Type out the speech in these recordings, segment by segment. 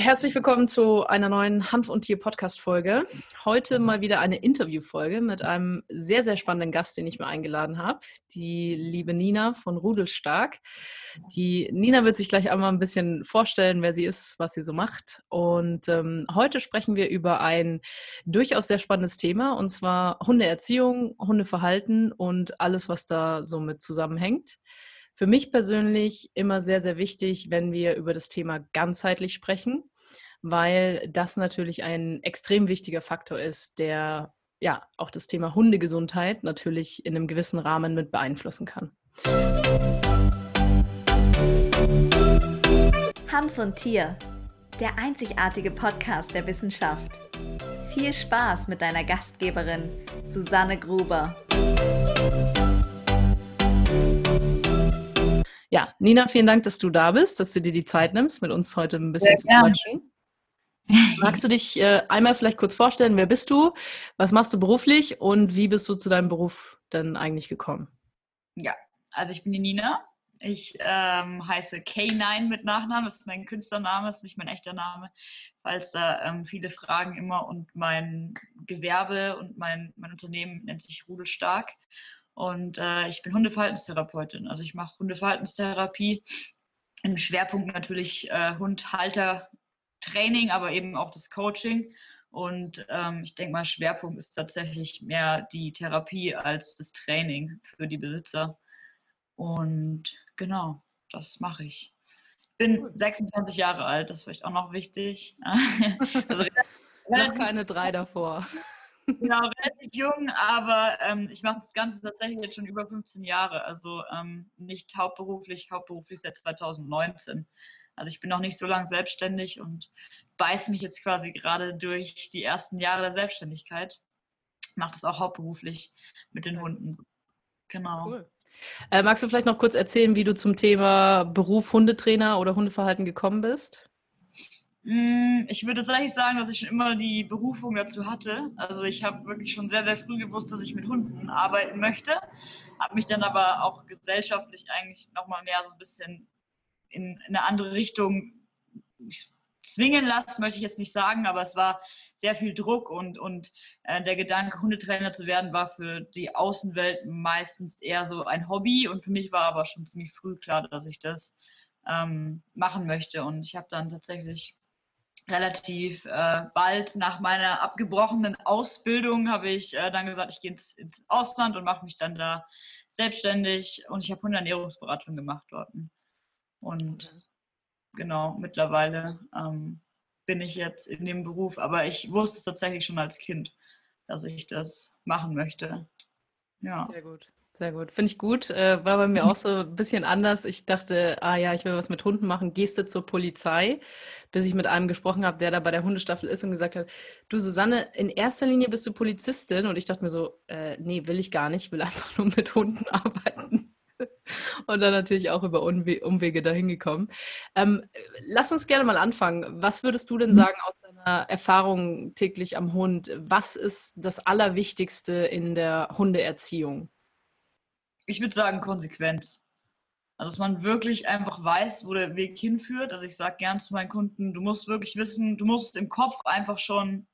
Herzlich willkommen zu einer neuen Hanf und Tier Podcast Folge. Heute mal wieder eine Interviewfolge mit einem sehr, sehr spannenden Gast, den ich mir eingeladen habe. Die liebe Nina von Rudelstark. Die Nina wird sich gleich einmal ein bisschen vorstellen, wer sie ist, was sie so macht. Und ähm, heute sprechen wir über ein durchaus sehr spannendes Thema und zwar Hundeerziehung, Hundeverhalten und alles, was da so mit zusammenhängt für mich persönlich immer sehr, sehr wichtig, wenn wir über das Thema ganzheitlich sprechen, weil das natürlich ein extrem wichtiger Faktor ist, der ja auch das Thema Hundegesundheit natürlich in einem gewissen Rahmen mit beeinflussen kann. Hand von Tier, der einzigartige Podcast der Wissenschaft. Viel Spaß mit deiner Gastgeberin Susanne Gruber. Ja, Nina, vielen Dank, dass du da bist, dass du dir die Zeit nimmst, mit uns heute ein bisschen Sehr zu quatschen. Magst du dich äh, einmal vielleicht kurz vorstellen, wer bist du, was machst du beruflich und wie bist du zu deinem Beruf denn eigentlich gekommen? Ja, also ich bin die Nina. Ich ähm, heiße K9 mit Nachnamen, das ist mein Künstlername, das ist nicht mein echter Name, falls da ähm, viele fragen immer. Und mein Gewerbe und mein, mein Unternehmen nennt sich Rudelstark. Und äh, ich bin Hundeverhaltenstherapeutin. Also ich mache Hundeverhaltenstherapie im Schwerpunkt natürlich äh, Hundhalter-Training, aber eben auch das Coaching. Und ähm, ich denke mal, Schwerpunkt ist tatsächlich mehr die Therapie als das Training für die Besitzer. Und genau, das mache ich. Bin 26 Jahre alt, das ist vielleicht auch noch wichtig. also, noch keine drei davor. Genau, relativ jung, aber ähm, ich mache das Ganze tatsächlich jetzt schon über 15 Jahre. Also ähm, nicht hauptberuflich, hauptberuflich seit 2019. Also ich bin noch nicht so lange selbstständig und beiße mich jetzt quasi gerade durch die ersten Jahre der Selbstständigkeit. Mache das auch hauptberuflich mit den Hunden. Genau. Cool. Äh, magst du vielleicht noch kurz erzählen, wie du zum Thema Beruf Hundetrainer oder Hundeverhalten gekommen bist? Mm, ich würde tatsächlich sagen, dass ich schon immer die Berufung dazu hatte. Also ich habe wirklich schon sehr, sehr früh gewusst, dass ich mit Hunden arbeiten möchte. Habe mich dann aber auch gesellschaftlich eigentlich nochmal mehr so ein bisschen in, in eine andere Richtung zwingen lassen, möchte ich jetzt nicht sagen, aber es war sehr viel Druck und, und äh, der Gedanke, Hundetrainer zu werden, war für die Außenwelt meistens eher so ein Hobby und für mich war aber schon ziemlich früh klar, dass ich das ähm, machen möchte und ich habe dann tatsächlich relativ äh, bald nach meiner abgebrochenen Ausbildung habe ich äh, dann gesagt, ich gehe ins, ins Ausland und mache mich dann da selbstständig und ich habe Hundeernährungsberatung gemacht dort. Und genau, mittlerweile ähm, bin ich jetzt in dem Beruf, aber ich wusste es tatsächlich schon als Kind, dass ich das machen möchte. Ja. Sehr gut. Sehr gut. Finde ich gut. Äh, war bei mir auch so ein bisschen anders. Ich dachte, ah ja, ich will was mit Hunden machen. Gehst du zur Polizei? Bis ich mit einem gesprochen habe, der da bei der Hundestaffel ist und gesagt hat, du Susanne, in erster Linie bist du Polizistin. Und ich dachte mir so, äh, nee, will ich gar nicht. Ich will einfach nur mit Hunden arbeiten. Und dann natürlich auch über Umwe Umwege dahin gekommen. Ähm, lass uns gerne mal anfangen. Was würdest du denn mhm. sagen aus deiner Erfahrung täglich am Hund? Was ist das Allerwichtigste in der Hundeerziehung? ich würde sagen Konsequenz. Also dass man wirklich einfach weiß, wo der Weg hinführt. Also ich sage gern zu meinen Kunden, du musst wirklich wissen, du musst im Kopf einfach schon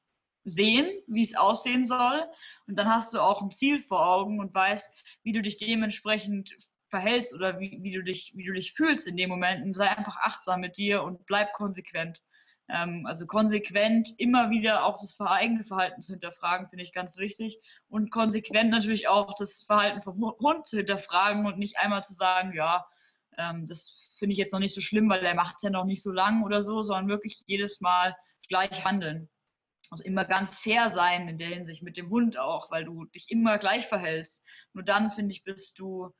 sehen, wie es aussehen soll. Und dann hast du auch ein Ziel vor Augen und weißt, wie du dich dementsprechend verhältst oder wie, wie, du, dich, wie du dich fühlst in dem Moment. Und sei einfach achtsam mit dir und bleib konsequent. Ähm, also konsequent immer wieder auch das eigene Verhalten zu hinterfragen, finde ich ganz wichtig. Und konsequent natürlich auch das Verhalten vom Hund zu hinterfragen und nicht einmal zu sagen, ja, ähm, das finde ich jetzt noch nicht so schlimm, weil er macht es ja noch nicht so lang oder so, sondern wirklich jedes Mal gleich handeln. Also immer ganz fair sein in der Hinsicht mit dem Hund auch, weil du dich immer gleich verhältst. Nur dann, finde ich, bist du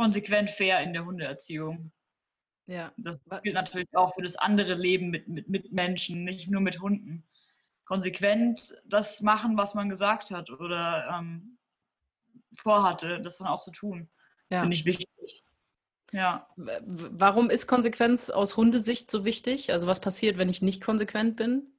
konsequent fair in der Hundeerziehung. Ja. Das gilt natürlich auch für das andere Leben mit, mit, mit Menschen, nicht nur mit Hunden. Konsequent das machen, was man gesagt hat oder ähm, vorhatte, das dann auch zu tun. Ja. Finde ich wichtig. Ja. Warum ist Konsequenz aus Hundesicht so wichtig? Also was passiert, wenn ich nicht konsequent bin?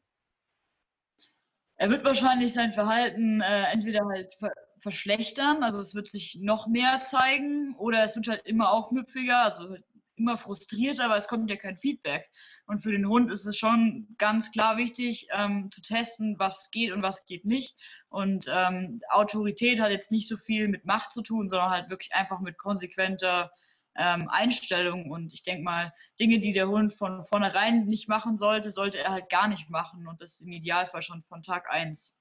Er wird wahrscheinlich sein Verhalten äh, entweder halt verschlechtern, also es wird sich noch mehr zeigen, oder es wird halt immer aufmüpfiger, also immer frustrierter, weil es kommt ja kein Feedback. Und für den Hund ist es schon ganz klar wichtig, ähm, zu testen, was geht und was geht nicht. Und ähm, Autorität hat jetzt nicht so viel mit Macht zu tun, sondern halt wirklich einfach mit konsequenter ähm, Einstellung. Und ich denke mal, Dinge, die der Hund von vornherein nicht machen sollte, sollte er halt gar nicht machen. Und das im Idealfall schon von Tag 1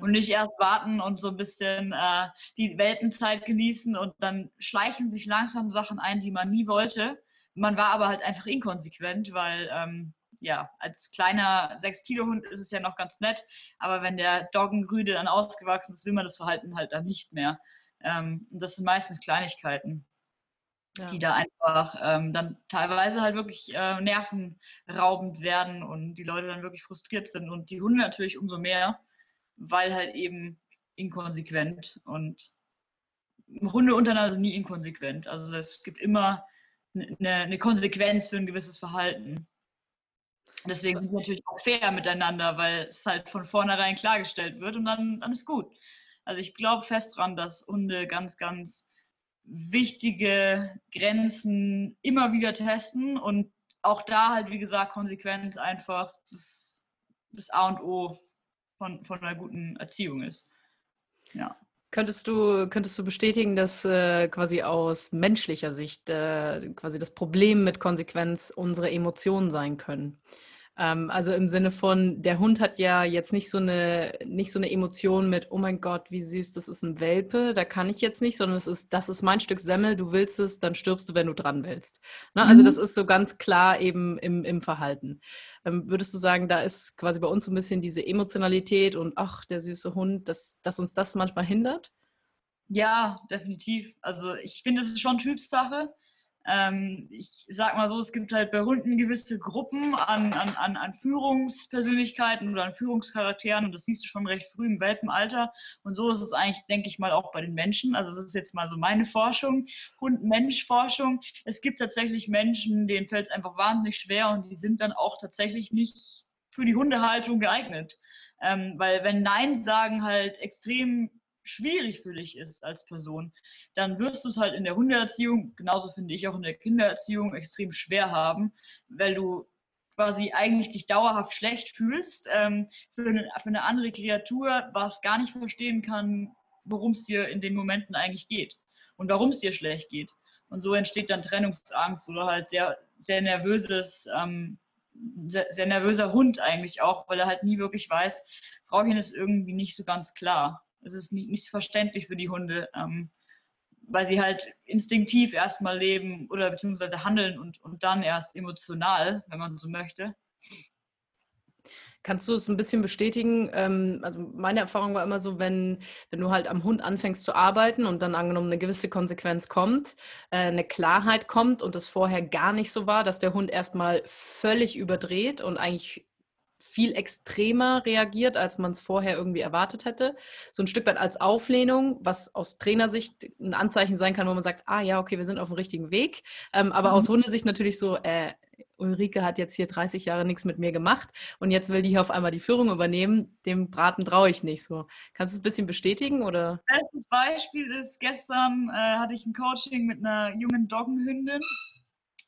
und nicht erst warten und so ein bisschen äh, die Welpenzeit genießen und dann schleichen sich langsam Sachen ein, die man nie wollte. Man war aber halt einfach inkonsequent, weil ähm, ja, als kleiner 6-Kilo-Hund ist es ja noch ganz nett, aber wenn der Doggenrüde dann ausgewachsen ist, will man das Verhalten halt dann nicht mehr. Ähm, und das sind meistens Kleinigkeiten, ja. die da einfach ähm, dann teilweise halt wirklich äh, nervenraubend werden und die Leute dann wirklich frustriert sind und die Hunde natürlich umso mehr weil halt eben inkonsequent und Hunde untereinander sind nie inkonsequent. Also es gibt immer eine, eine Konsequenz für ein gewisses Verhalten. Deswegen sind wir natürlich auch fair miteinander, weil es halt von vornherein klargestellt wird und dann, dann ist gut. Also ich glaube fest dran, dass Hunde ganz, ganz wichtige Grenzen immer wieder testen und auch da halt, wie gesagt, Konsequenz einfach das, das A und O von, von einer guten Erziehung ist. Ja. Könntest du, könntest du bestätigen, dass äh, quasi aus menschlicher Sicht äh, quasi das Problem mit Konsequenz unsere Emotionen sein können? Ähm, also im Sinne von, der Hund hat ja jetzt nicht so eine, nicht so eine Emotion mit, oh mein Gott, wie süß, das ist ein Welpe, da kann ich jetzt nicht, sondern es ist, das ist mein Stück Semmel, du willst es, dann stirbst du, wenn du dran willst. Ne? Also mhm. das ist so ganz klar eben im, im Verhalten. Ähm, würdest du sagen, da ist quasi bei uns so ein bisschen diese Emotionalität und ach, der süße Hund, dass, dass uns das manchmal hindert? Ja, definitiv. Also ich finde, es ist schon Typsache. Ähm, ich sag mal so, es gibt halt bei Hunden gewisse Gruppen an, an, an, an Führungspersönlichkeiten oder an Führungscharakteren und das siehst du schon recht früh im Welpenalter. Und so ist es eigentlich, denke ich mal, auch bei den Menschen. Also das ist jetzt mal so meine Forschung, Hund-Mensch-Forschung. Es gibt tatsächlich Menschen, denen fällt es einfach wahnsinnig schwer und die sind dann auch tatsächlich nicht für die Hundehaltung geeignet. Ähm, weil wenn Nein sagen halt extrem schwierig für dich ist als Person, dann wirst du es halt in der Hundeerziehung, genauso finde ich auch in der Kindererziehung, extrem schwer haben, weil du quasi eigentlich dich dauerhaft schlecht fühlst ähm, für, eine, für eine andere Kreatur, was gar nicht verstehen kann, worum es dir in den Momenten eigentlich geht und warum es dir schlecht geht. Und so entsteht dann Trennungsangst oder halt sehr, sehr nervöses, ähm, sehr, sehr nervöser Hund eigentlich auch, weil er halt nie wirklich weiß, Frauchen ist irgendwie nicht so ganz klar. Es ist nicht, nicht verständlich für die Hunde, ähm, weil sie halt instinktiv erstmal leben oder beziehungsweise handeln und, und dann erst emotional, wenn man so möchte. Kannst du es ein bisschen bestätigen? Ähm, also meine Erfahrung war immer so, wenn, wenn du halt am Hund anfängst zu arbeiten und dann angenommen eine gewisse Konsequenz kommt, äh, eine Klarheit kommt und es vorher gar nicht so war, dass der Hund erstmal völlig überdreht und eigentlich viel extremer reagiert, als man es vorher irgendwie erwartet hätte. So ein Stück weit als Auflehnung, was aus Trainersicht ein Anzeichen sein kann, wo man sagt, ah ja, okay, wir sind auf dem richtigen Weg. Ähm, aber mhm. aus Hundesicht natürlich so, äh, Ulrike hat jetzt hier 30 Jahre nichts mit mir gemacht und jetzt will die hier auf einmal die Führung übernehmen. Dem Braten traue ich nicht so. Kannst du es ein bisschen bestätigen? Oder? Bestes Beispiel ist, gestern äh, hatte ich ein Coaching mit einer jungen Doggenhündin.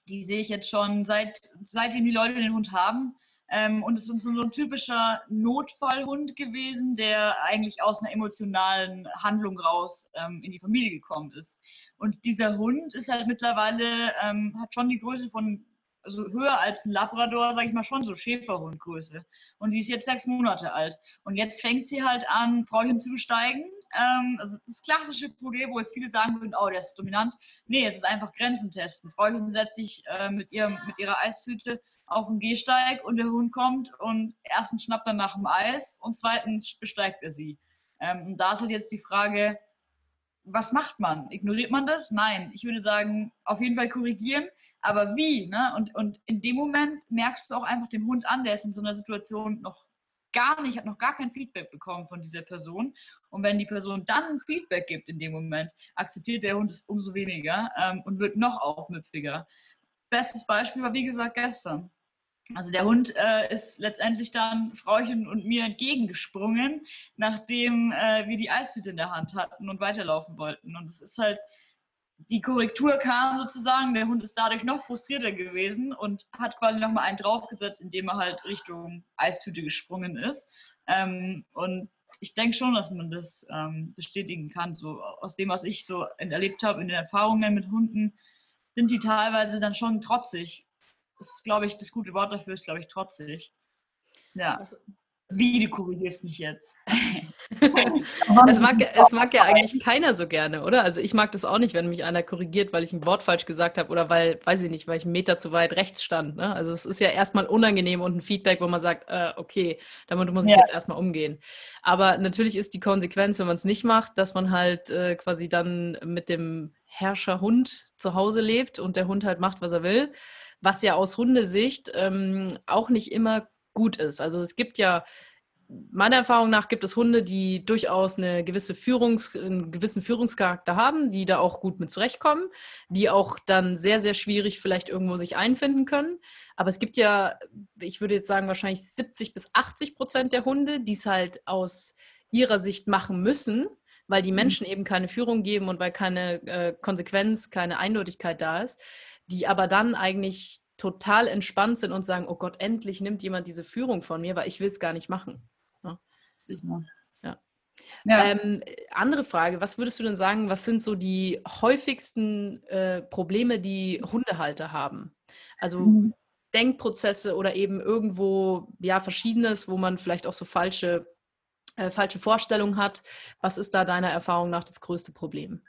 Die sehe ich jetzt schon seit, seitdem die Leute den Hund haben ähm, und es ist so ein typischer Notfallhund gewesen, der eigentlich aus einer emotionalen Handlung raus ähm, in die Familie gekommen ist. Und dieser Hund ist halt mittlerweile, ähm, hat schon die Größe von, also höher als ein Labrador, sage ich mal, schon so Schäferhundgröße. Und die ist jetzt sechs Monate alt. Und jetzt fängt sie halt an, Frauchen zu besteigen. Ähm, also das klassische Problem, wo jetzt viele sagen würden, oh, der ist dominant. Nee, es ist einfach Grenzen testen. Frauchen setzt sich äh, mit, ihrem, mit ihrer Eistüte auf den Gehsteig und der Hund kommt und erstens schnappt er nach dem Eis und zweitens besteigt er sie. Ähm, da ist halt jetzt die Frage, was macht man? Ignoriert man das? Nein. Ich würde sagen, auf jeden Fall korrigieren. Aber wie? Ne? Und, und in dem Moment merkst du auch einfach den Hund an, der ist in so einer Situation noch gar nicht, hat noch gar kein Feedback bekommen von dieser Person. Und wenn die Person dann Feedback gibt in dem Moment, akzeptiert der Hund es umso weniger ähm, und wird noch aufmüpfiger. Bestes Beispiel war, wie gesagt, gestern. Also der Hund äh, ist letztendlich dann Frauchen und mir entgegengesprungen, nachdem äh, wir die Eistüte in der Hand hatten und weiterlaufen wollten. Und es ist halt die Korrektur kam sozusagen, der Hund ist dadurch noch frustrierter gewesen und hat quasi nochmal einen draufgesetzt, indem er halt Richtung Eistüte gesprungen ist. Ähm, und ich denke schon, dass man das ähm, bestätigen kann. So aus dem, was ich so erlebt habe in den Erfahrungen mit Hunden, sind die teilweise dann schon trotzig. Das ist, glaube ich, das gute Wort dafür ist, glaube ich, trotzig. Ja. Also, wie, du korrigierst mich jetzt. es, mag, es mag ja eigentlich keiner so gerne, oder? Also ich mag das auch nicht, wenn mich einer korrigiert, weil ich ein Wort falsch gesagt habe oder weil, weiß ich nicht, weil ich einen Meter zu weit rechts stand. Ne? Also es ist ja erstmal unangenehm und ein Feedback, wo man sagt, äh, okay, damit muss ich ja. jetzt erstmal umgehen. Aber natürlich ist die Konsequenz, wenn man es nicht macht, dass man halt äh, quasi dann mit dem Herrscherhund zu Hause lebt und der Hund halt macht, was er will. Was ja aus Hundesicht ähm, auch nicht immer gut ist. Also es gibt ja, meiner Erfahrung nach gibt es Hunde, die durchaus eine gewisse Führungs-, einen gewissen Führungscharakter haben, die da auch gut mit zurechtkommen, die auch dann sehr, sehr schwierig vielleicht irgendwo sich einfinden können. Aber es gibt ja, ich würde jetzt sagen, wahrscheinlich 70 bis 80 Prozent der Hunde, die es halt aus ihrer Sicht machen müssen, weil die mhm. Menschen eben keine Führung geben und weil keine äh, Konsequenz, keine Eindeutigkeit da ist, die aber dann eigentlich total entspannt sind und sagen, oh Gott, endlich nimmt jemand diese Führung von mir, weil ich will es gar nicht machen. Ja. ja. ja. Ähm, andere Frage, was würdest du denn sagen, was sind so die häufigsten äh, Probleme, die Hundehalter haben? Also mhm. Denkprozesse oder eben irgendwo, ja, verschiedenes, wo man vielleicht auch so falsche, äh, falsche Vorstellungen hat. Was ist da deiner Erfahrung nach das größte Problem?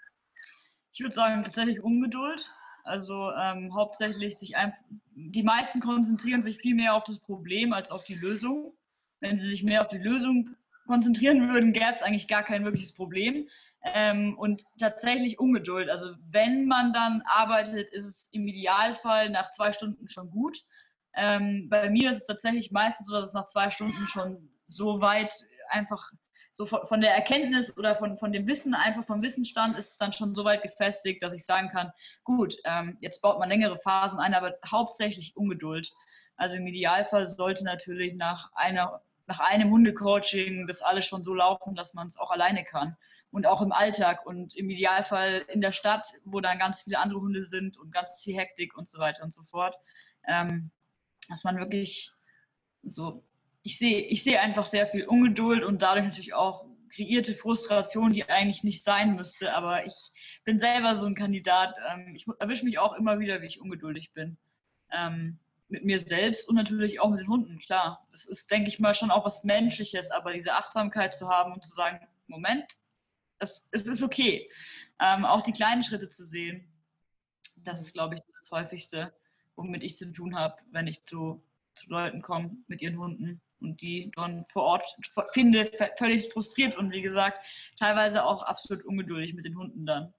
Ich würde sagen, tatsächlich Ungeduld. Also ähm, hauptsächlich sich einfach, die meisten konzentrieren sich viel mehr auf das Problem als auf die Lösung. Wenn sie sich mehr auf die Lösung konzentrieren würden, gäbe es eigentlich gar kein wirkliches Problem. Ähm, und tatsächlich Ungeduld. Also wenn man dann arbeitet, ist es im Idealfall nach zwei Stunden schon gut. Ähm, bei mir ist es tatsächlich meistens so, dass es nach zwei Stunden schon so weit einfach so von, von, der Erkenntnis oder von, von dem Wissen, einfach vom Wissensstand, ist es dann schon so weit gefestigt, dass ich sagen kann, gut, ähm, jetzt baut man längere Phasen ein, aber hauptsächlich Ungeduld. Also im Idealfall sollte natürlich nach, einer, nach einem Hundecoaching das alles schon so laufen, dass man es auch alleine kann. Und auch im Alltag und im Idealfall in der Stadt, wo dann ganz viele andere Hunde sind und ganz viel Hektik und so weiter und so fort. Ähm, dass man wirklich so ich sehe ich sehe einfach sehr viel Ungeduld und dadurch natürlich auch kreierte Frustration, die eigentlich nicht sein müsste. Aber ich bin selber so ein Kandidat. Ähm, ich erwische mich auch immer wieder, wie ich ungeduldig bin. Ähm, mit mir selbst und natürlich auch mit den Hunden, klar. Das ist, denke ich mal, schon auch was Menschliches, aber diese Achtsamkeit zu haben und zu sagen, Moment, es, es ist okay. Ähm, auch die kleinen Schritte zu sehen, das ist, glaube ich, das Häufigste, womit ich zu tun habe, wenn ich zu, zu Leuten komme mit ihren Hunden und die dann vor Ort finde, völlig frustriert und wie gesagt, teilweise auch absolut ungeduldig mit den Hunden dann.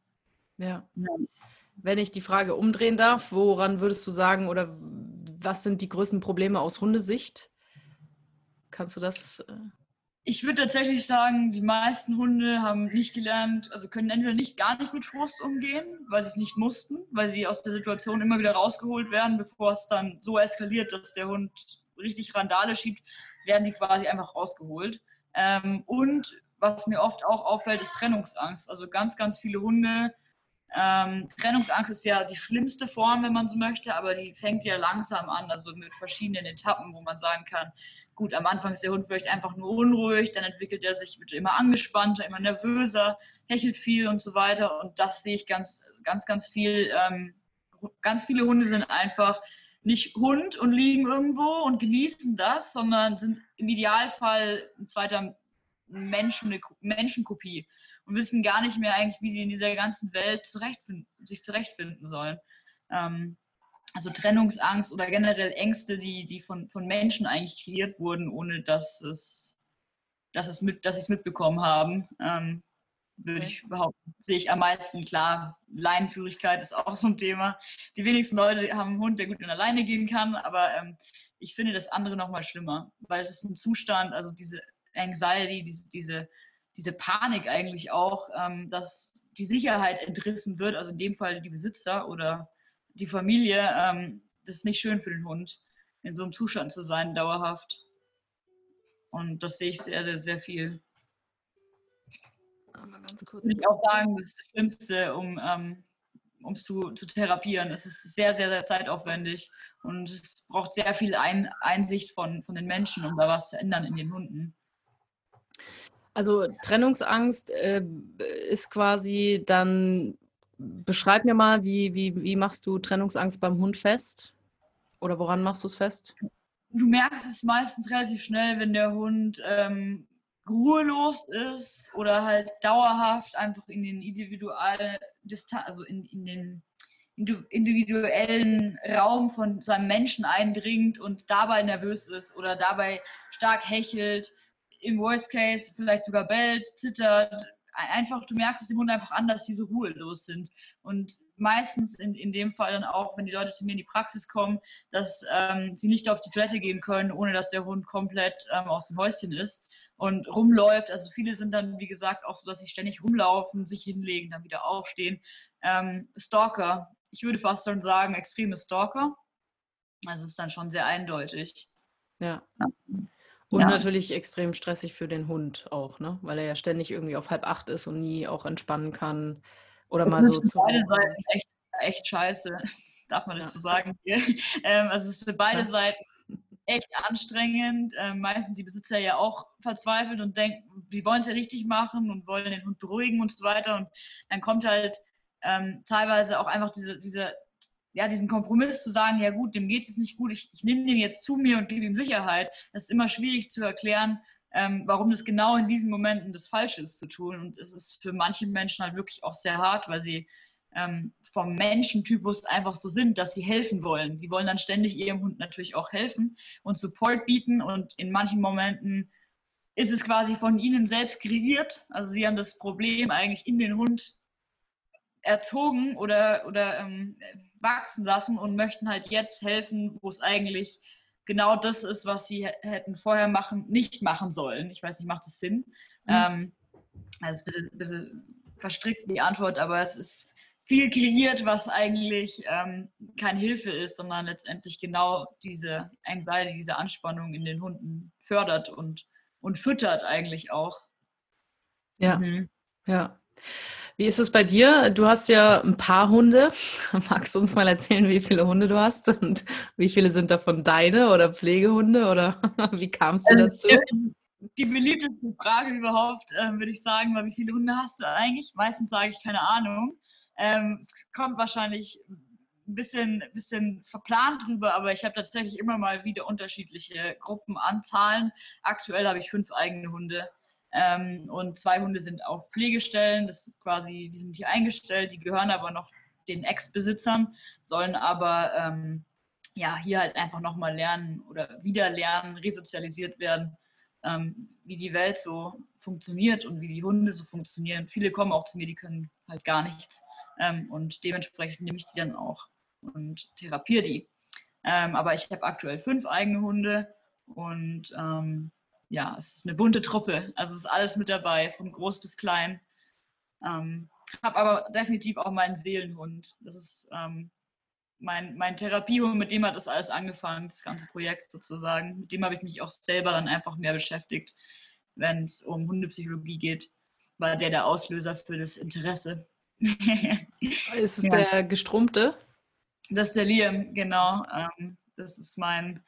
Ja. ja. Wenn ich die Frage umdrehen darf, woran würdest du sagen oder was sind die größten Probleme aus Hundesicht? Kannst du das? Äh ich würde tatsächlich sagen, die meisten Hunde haben nicht gelernt, also können entweder nicht gar nicht mit Frust umgehen, weil sie es nicht mussten, weil sie aus der Situation immer wieder rausgeholt werden, bevor es dann so eskaliert, dass der Hund richtig Randale schiebt, werden sie quasi einfach rausgeholt. Ähm, und was mir oft auch auffällt, ist Trennungsangst. Also ganz, ganz viele Hunde. Ähm, Trennungsangst ist ja die schlimmste Form, wenn man so möchte, aber die fängt ja langsam an, also mit verschiedenen Etappen, wo man sagen kann, gut, am Anfang ist der Hund vielleicht einfach nur unruhig, dann entwickelt er sich, wird immer angespannter, immer nervöser, hechelt viel und so weiter. Und das sehe ich ganz, ganz, ganz viel. Ähm, ganz viele Hunde sind einfach nicht Hund und liegen irgendwo und genießen das, sondern sind im Idealfall ein zweiter Mensch, eine Menschenkopie und wissen gar nicht mehr eigentlich, wie sie in dieser ganzen Welt zurechtfinden, sich zurechtfinden sollen. Ähm, also Trennungsangst oder generell Ängste, die, die von, von Menschen eigentlich kreiert wurden, ohne dass es, dass es mit, dass sie es mitbekommen haben. Ähm, würde ich behaupten, sehe ich am meisten. Klar, Leinenführigkeit ist auch so ein Thema. Die wenigsten Leute haben einen Hund, der gut in der Leine gehen kann, aber ähm, ich finde das andere noch mal schlimmer, weil es ist ein Zustand, also diese Anxiety, diese, diese, diese Panik eigentlich auch, ähm, dass die Sicherheit entrissen wird, also in dem Fall die Besitzer oder die Familie, ähm, das ist nicht schön für den Hund, in so einem Zustand zu sein, dauerhaft. Und das sehe ich sehr, sehr, sehr viel mal ganz kurz. Würde ich auch sagen, das ist das Schlimmste, um ähm, um es zu, zu therapieren. Es ist sehr, sehr, sehr zeitaufwendig und es braucht sehr viel Ein Einsicht von, von den Menschen, um da was zu ändern in den Hunden. Also Trennungsangst äh, ist quasi dann, beschreib mir mal, wie, wie, wie machst du Trennungsangst beim Hund fest? Oder woran machst du es fest? Du merkst es meistens relativ schnell, wenn der Hund ähm, ruhelos ist oder halt dauerhaft einfach in den individuellen also in, in den individuellen Raum von seinem Menschen eindringt und dabei nervös ist oder dabei stark hechelt, im Worst Case vielleicht sogar bellt, zittert. Einfach, du merkst es dem Hund einfach an, dass die so ruhelos sind. Und meistens in, in dem Fall dann auch, wenn die Leute zu mir in die Praxis kommen, dass ähm, sie nicht auf die Toilette gehen können, ohne dass der Hund komplett ähm, aus dem Häuschen ist und rumläuft. Also viele sind dann, wie gesagt, auch so, dass sie ständig rumlaufen, sich hinlegen, dann wieder aufstehen. Ähm, Stalker, ich würde fast schon sagen, extreme Stalker. Also es ist dann schon sehr eindeutig. Ja. Und ja. natürlich extrem stressig für den Hund auch, ne? Weil er ja ständig irgendwie auf halb acht ist und nie auch entspannen kann. Oder das mal so. Für beide Seiten echt, echt scheiße. Darf man das ja. so sagen? ähm, also es ist für beide ja. Seiten echt anstrengend. Ähm, meistens die Besitzer ja auch verzweifelt und denken, sie wollen es ja richtig machen und wollen den Hund beruhigen und so weiter. Und dann kommt halt ähm, teilweise auch einfach diese, diese, ja, diesen Kompromiss zu sagen, ja gut, dem geht es nicht gut, ich, ich nehme den jetzt zu mir und gebe ihm Sicherheit. Das ist immer schwierig zu erklären, ähm, warum das genau in diesen Momenten das Falsche ist zu tun. Und es ist für manche Menschen halt wirklich auch sehr hart, weil sie ähm, vom Menschentypus einfach so sind, dass sie helfen wollen. Sie wollen dann ständig ihrem Hund natürlich auch helfen und Support bieten und in manchen Momenten ist es quasi von ihnen selbst kreiert. Also sie haben das Problem eigentlich in den Hund erzogen oder, oder ähm, wachsen lassen und möchten halt jetzt helfen, wo es eigentlich genau das ist, was sie hätten vorher machen, nicht machen sollen. Ich weiß nicht, macht das Sinn? Mhm. Ähm, also ein bisschen, bisschen verstrickt die Antwort, aber es ist viel kreiert, was eigentlich ähm, keine Hilfe ist, sondern letztendlich genau diese Anxiety, diese Anspannung in den Hunden fördert und, und füttert eigentlich auch. Ja, mhm. ja. Wie ist es bei dir? Du hast ja ein paar Hunde. Magst du uns mal erzählen, wie viele Hunde du hast und wie viele sind davon deine oder Pflegehunde oder wie kamst du dazu? Die beliebteste Frage überhaupt, äh, würde ich sagen, war, wie viele Hunde hast du eigentlich? Meistens sage ich keine Ahnung. Ähm, es kommt wahrscheinlich ein bisschen, bisschen verplant drüber, aber ich habe tatsächlich immer mal wieder unterschiedliche Gruppenanzahlen. Aktuell habe ich fünf eigene Hunde. Ähm, und zwei Hunde sind auf Pflegestellen, das ist quasi, die sind hier eingestellt, die gehören aber noch den Ex-Besitzern, sollen aber ähm, ja, hier halt einfach nochmal lernen oder wieder lernen, resozialisiert werden, ähm, wie die Welt so funktioniert und wie die Hunde so funktionieren. Viele kommen auch zu mir, die können halt gar nichts. Ähm, und dementsprechend nehme ich die dann auch und therapiere die. Ähm, aber ich habe aktuell fünf eigene Hunde und ähm, ja, es ist eine bunte Truppe. Also es ist alles mit dabei, von groß bis klein. Ähm, habe aber definitiv auch meinen Seelenhund. Das ist ähm, mein, mein Therapiehund, mit dem hat das alles angefangen, das ganze Projekt sozusagen. Mit dem habe ich mich auch selber dann einfach mehr beschäftigt, wenn es um Hundepsychologie geht. War der der Auslöser für das Interesse. ist es ja. der gestrumpte? Das ist der Liam, genau. Ähm, das ist mein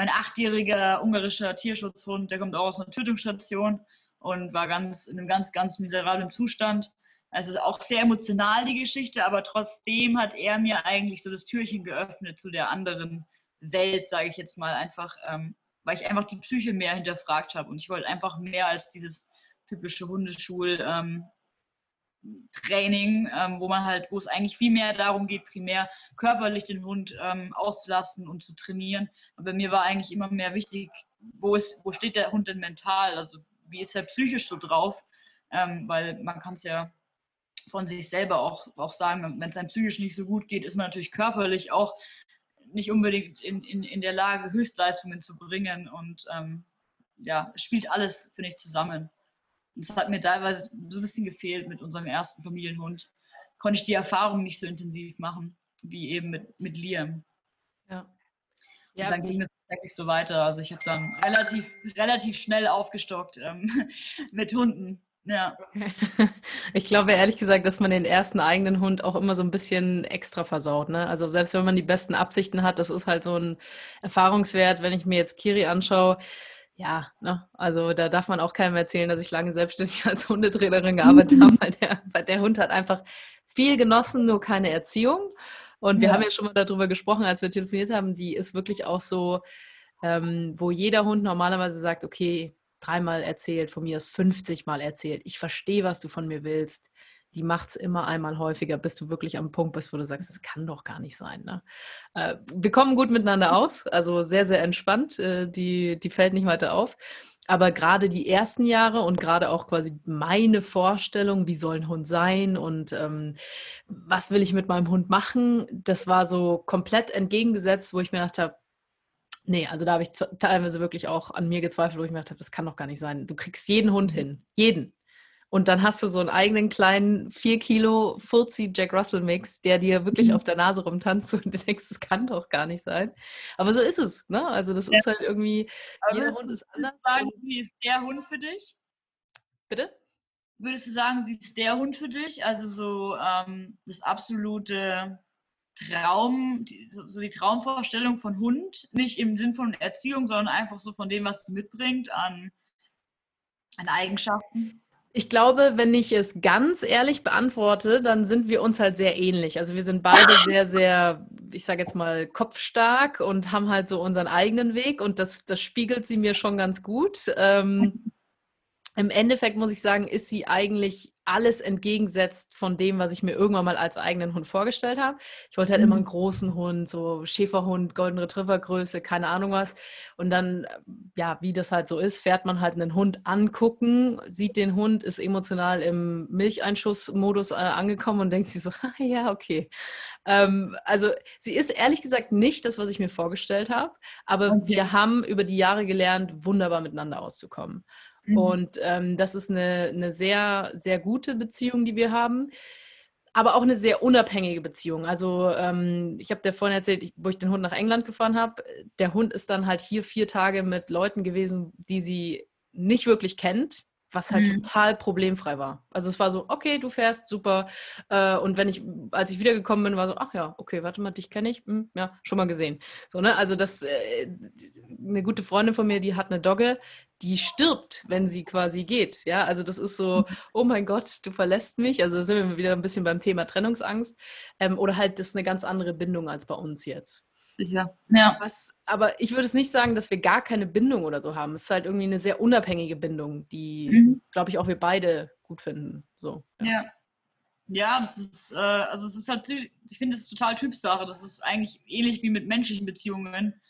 mein achtjähriger ungarischer Tierschutzhund, der kommt auch aus einer Tötungsstation und war ganz in einem ganz, ganz miserablen Zustand. Also auch sehr emotional die Geschichte, aber trotzdem hat er mir eigentlich so das Türchen geöffnet zu der anderen Welt, sage ich jetzt mal einfach, ähm, weil ich einfach die Psyche mehr hinterfragt habe und ich wollte einfach mehr als dieses typische Hundeschul, ähm, Training, ähm, wo man halt, wo es eigentlich viel mehr darum geht, primär körperlich den Hund ähm, auszulassen und zu trainieren. Aber mir war eigentlich immer mehr wichtig, wo, ist, wo steht der Hund denn mental? Also wie ist er psychisch so drauf? Ähm, weil man kann es ja von sich selber auch, auch sagen, wenn es einem psychisch nicht so gut geht, ist man natürlich körperlich auch nicht unbedingt in, in, in der Lage, Höchstleistungen zu bringen. Und ähm, ja, es spielt alles, finde ich, zusammen. Das hat mir teilweise so ein bisschen gefehlt mit unserem ersten Familienhund. Konnte ich die Erfahrung nicht so intensiv machen wie eben mit, mit Liam. Ja. ja und dann ging es tatsächlich so weiter. Also ich habe dann relativ, relativ schnell aufgestockt ähm, mit Hunden. Ja. Ich glaube ehrlich gesagt, dass man den ersten eigenen Hund auch immer so ein bisschen extra versaut. Ne? Also selbst wenn man die besten Absichten hat, das ist halt so ein Erfahrungswert, wenn ich mir jetzt Kiri anschaue. Ja, ne? also da darf man auch keinem erzählen, dass ich lange selbstständig als Hundetrainerin gearbeitet habe, weil der, weil der Hund hat einfach viel genossen, nur keine Erziehung. Und wir ja. haben ja schon mal darüber gesprochen, als wir telefoniert haben, die ist wirklich auch so, ähm, wo jeder Hund normalerweise sagt, okay, dreimal erzählt, von mir ist 50 Mal erzählt, ich verstehe, was du von mir willst. Die macht es immer einmal häufiger, bis du wirklich am Punkt bist, wo du sagst, das kann doch gar nicht sein. Ne? Äh, wir kommen gut miteinander aus, also sehr, sehr entspannt. Äh, die, die fällt nicht weiter auf. Aber gerade die ersten Jahre und gerade auch quasi meine Vorstellung, wie soll ein Hund sein und ähm, was will ich mit meinem Hund machen, das war so komplett entgegengesetzt, wo ich mir gedacht habe, Nee, also da habe ich teilweise wirklich auch an mir gezweifelt, wo ich mir gedacht habe, das kann doch gar nicht sein. Du kriegst jeden Hund hin. Jeden. Und dann hast du so einen eigenen kleinen 4 Kilo Furzi Jack Russell Mix, der dir wirklich mhm. auf der Nase rumtanzt und du denkst, das kann doch gar nicht sein. Aber so ist es. Ne? Also das ja. ist halt irgendwie, Aber jeder Hund ist anders. Sagen, wie ist der Hund für dich? Bitte? Würdest du sagen, sie ist der Hund für dich? Also so ähm, das absolute Traum, so die Traumvorstellung von Hund, nicht im Sinn von Erziehung, sondern einfach so von dem, was sie mitbringt an, an Eigenschaften? Ich glaube, wenn ich es ganz ehrlich beantworte, dann sind wir uns halt sehr ähnlich. Also wir sind beide sehr, sehr, ich sage jetzt mal, kopfstark und haben halt so unseren eigenen Weg und das, das spiegelt sie mir schon ganz gut. Ähm, Im Endeffekt muss ich sagen, ist sie eigentlich alles entgegensetzt von dem, was ich mir irgendwann mal als eigenen Hund vorgestellt habe. Ich wollte halt mhm. immer einen großen Hund, so Schäferhund, Golden Retriever Größe, keine Ahnung was. Und dann, ja, wie das halt so ist, fährt man halt einen Hund angucken, sieht den Hund, ist emotional im Milcheinschussmodus äh, angekommen und denkt sich so, ah, ja, okay. Ähm, also sie ist ehrlich gesagt nicht das, was ich mir vorgestellt habe, aber okay. wir haben über die Jahre gelernt, wunderbar miteinander auszukommen. Mhm. Und ähm, das ist eine, eine sehr, sehr gute Beziehung, die wir haben aber auch eine sehr unabhängige Beziehung. Also ähm, ich habe dir vorhin erzählt, ich, wo ich den Hund nach England gefahren habe, der Hund ist dann halt hier vier Tage mit Leuten gewesen, die sie nicht wirklich kennt, was halt mhm. total problemfrei war. Also es war so, okay, du fährst, super. Äh, und wenn ich, als ich wiedergekommen bin, war so, ach ja, okay, warte mal, dich kenne ich, hm, ja, schon mal gesehen. So, ne? Also das, äh, eine gute Freundin von mir, die hat eine Dogge, die stirbt, wenn sie quasi geht. Ja, also das ist so, mhm. oh mein Gott, du verlässt mich. Also da sind wir wieder ein bisschen beim Thema Trennungsangst. Ähm, oder halt, das ist eine ganz andere Bindung als bei uns jetzt sicher. Ja. Was, aber ich würde es nicht sagen, dass wir gar keine Bindung oder so haben. Es ist halt irgendwie eine sehr unabhängige Bindung, die, mhm. glaube ich, auch wir beide gut finden. So, ja. ja. ja das ist, äh, also es ist halt, ich finde, es ist total Typsache. Das ist eigentlich ähnlich wie mit menschlichen Beziehungen.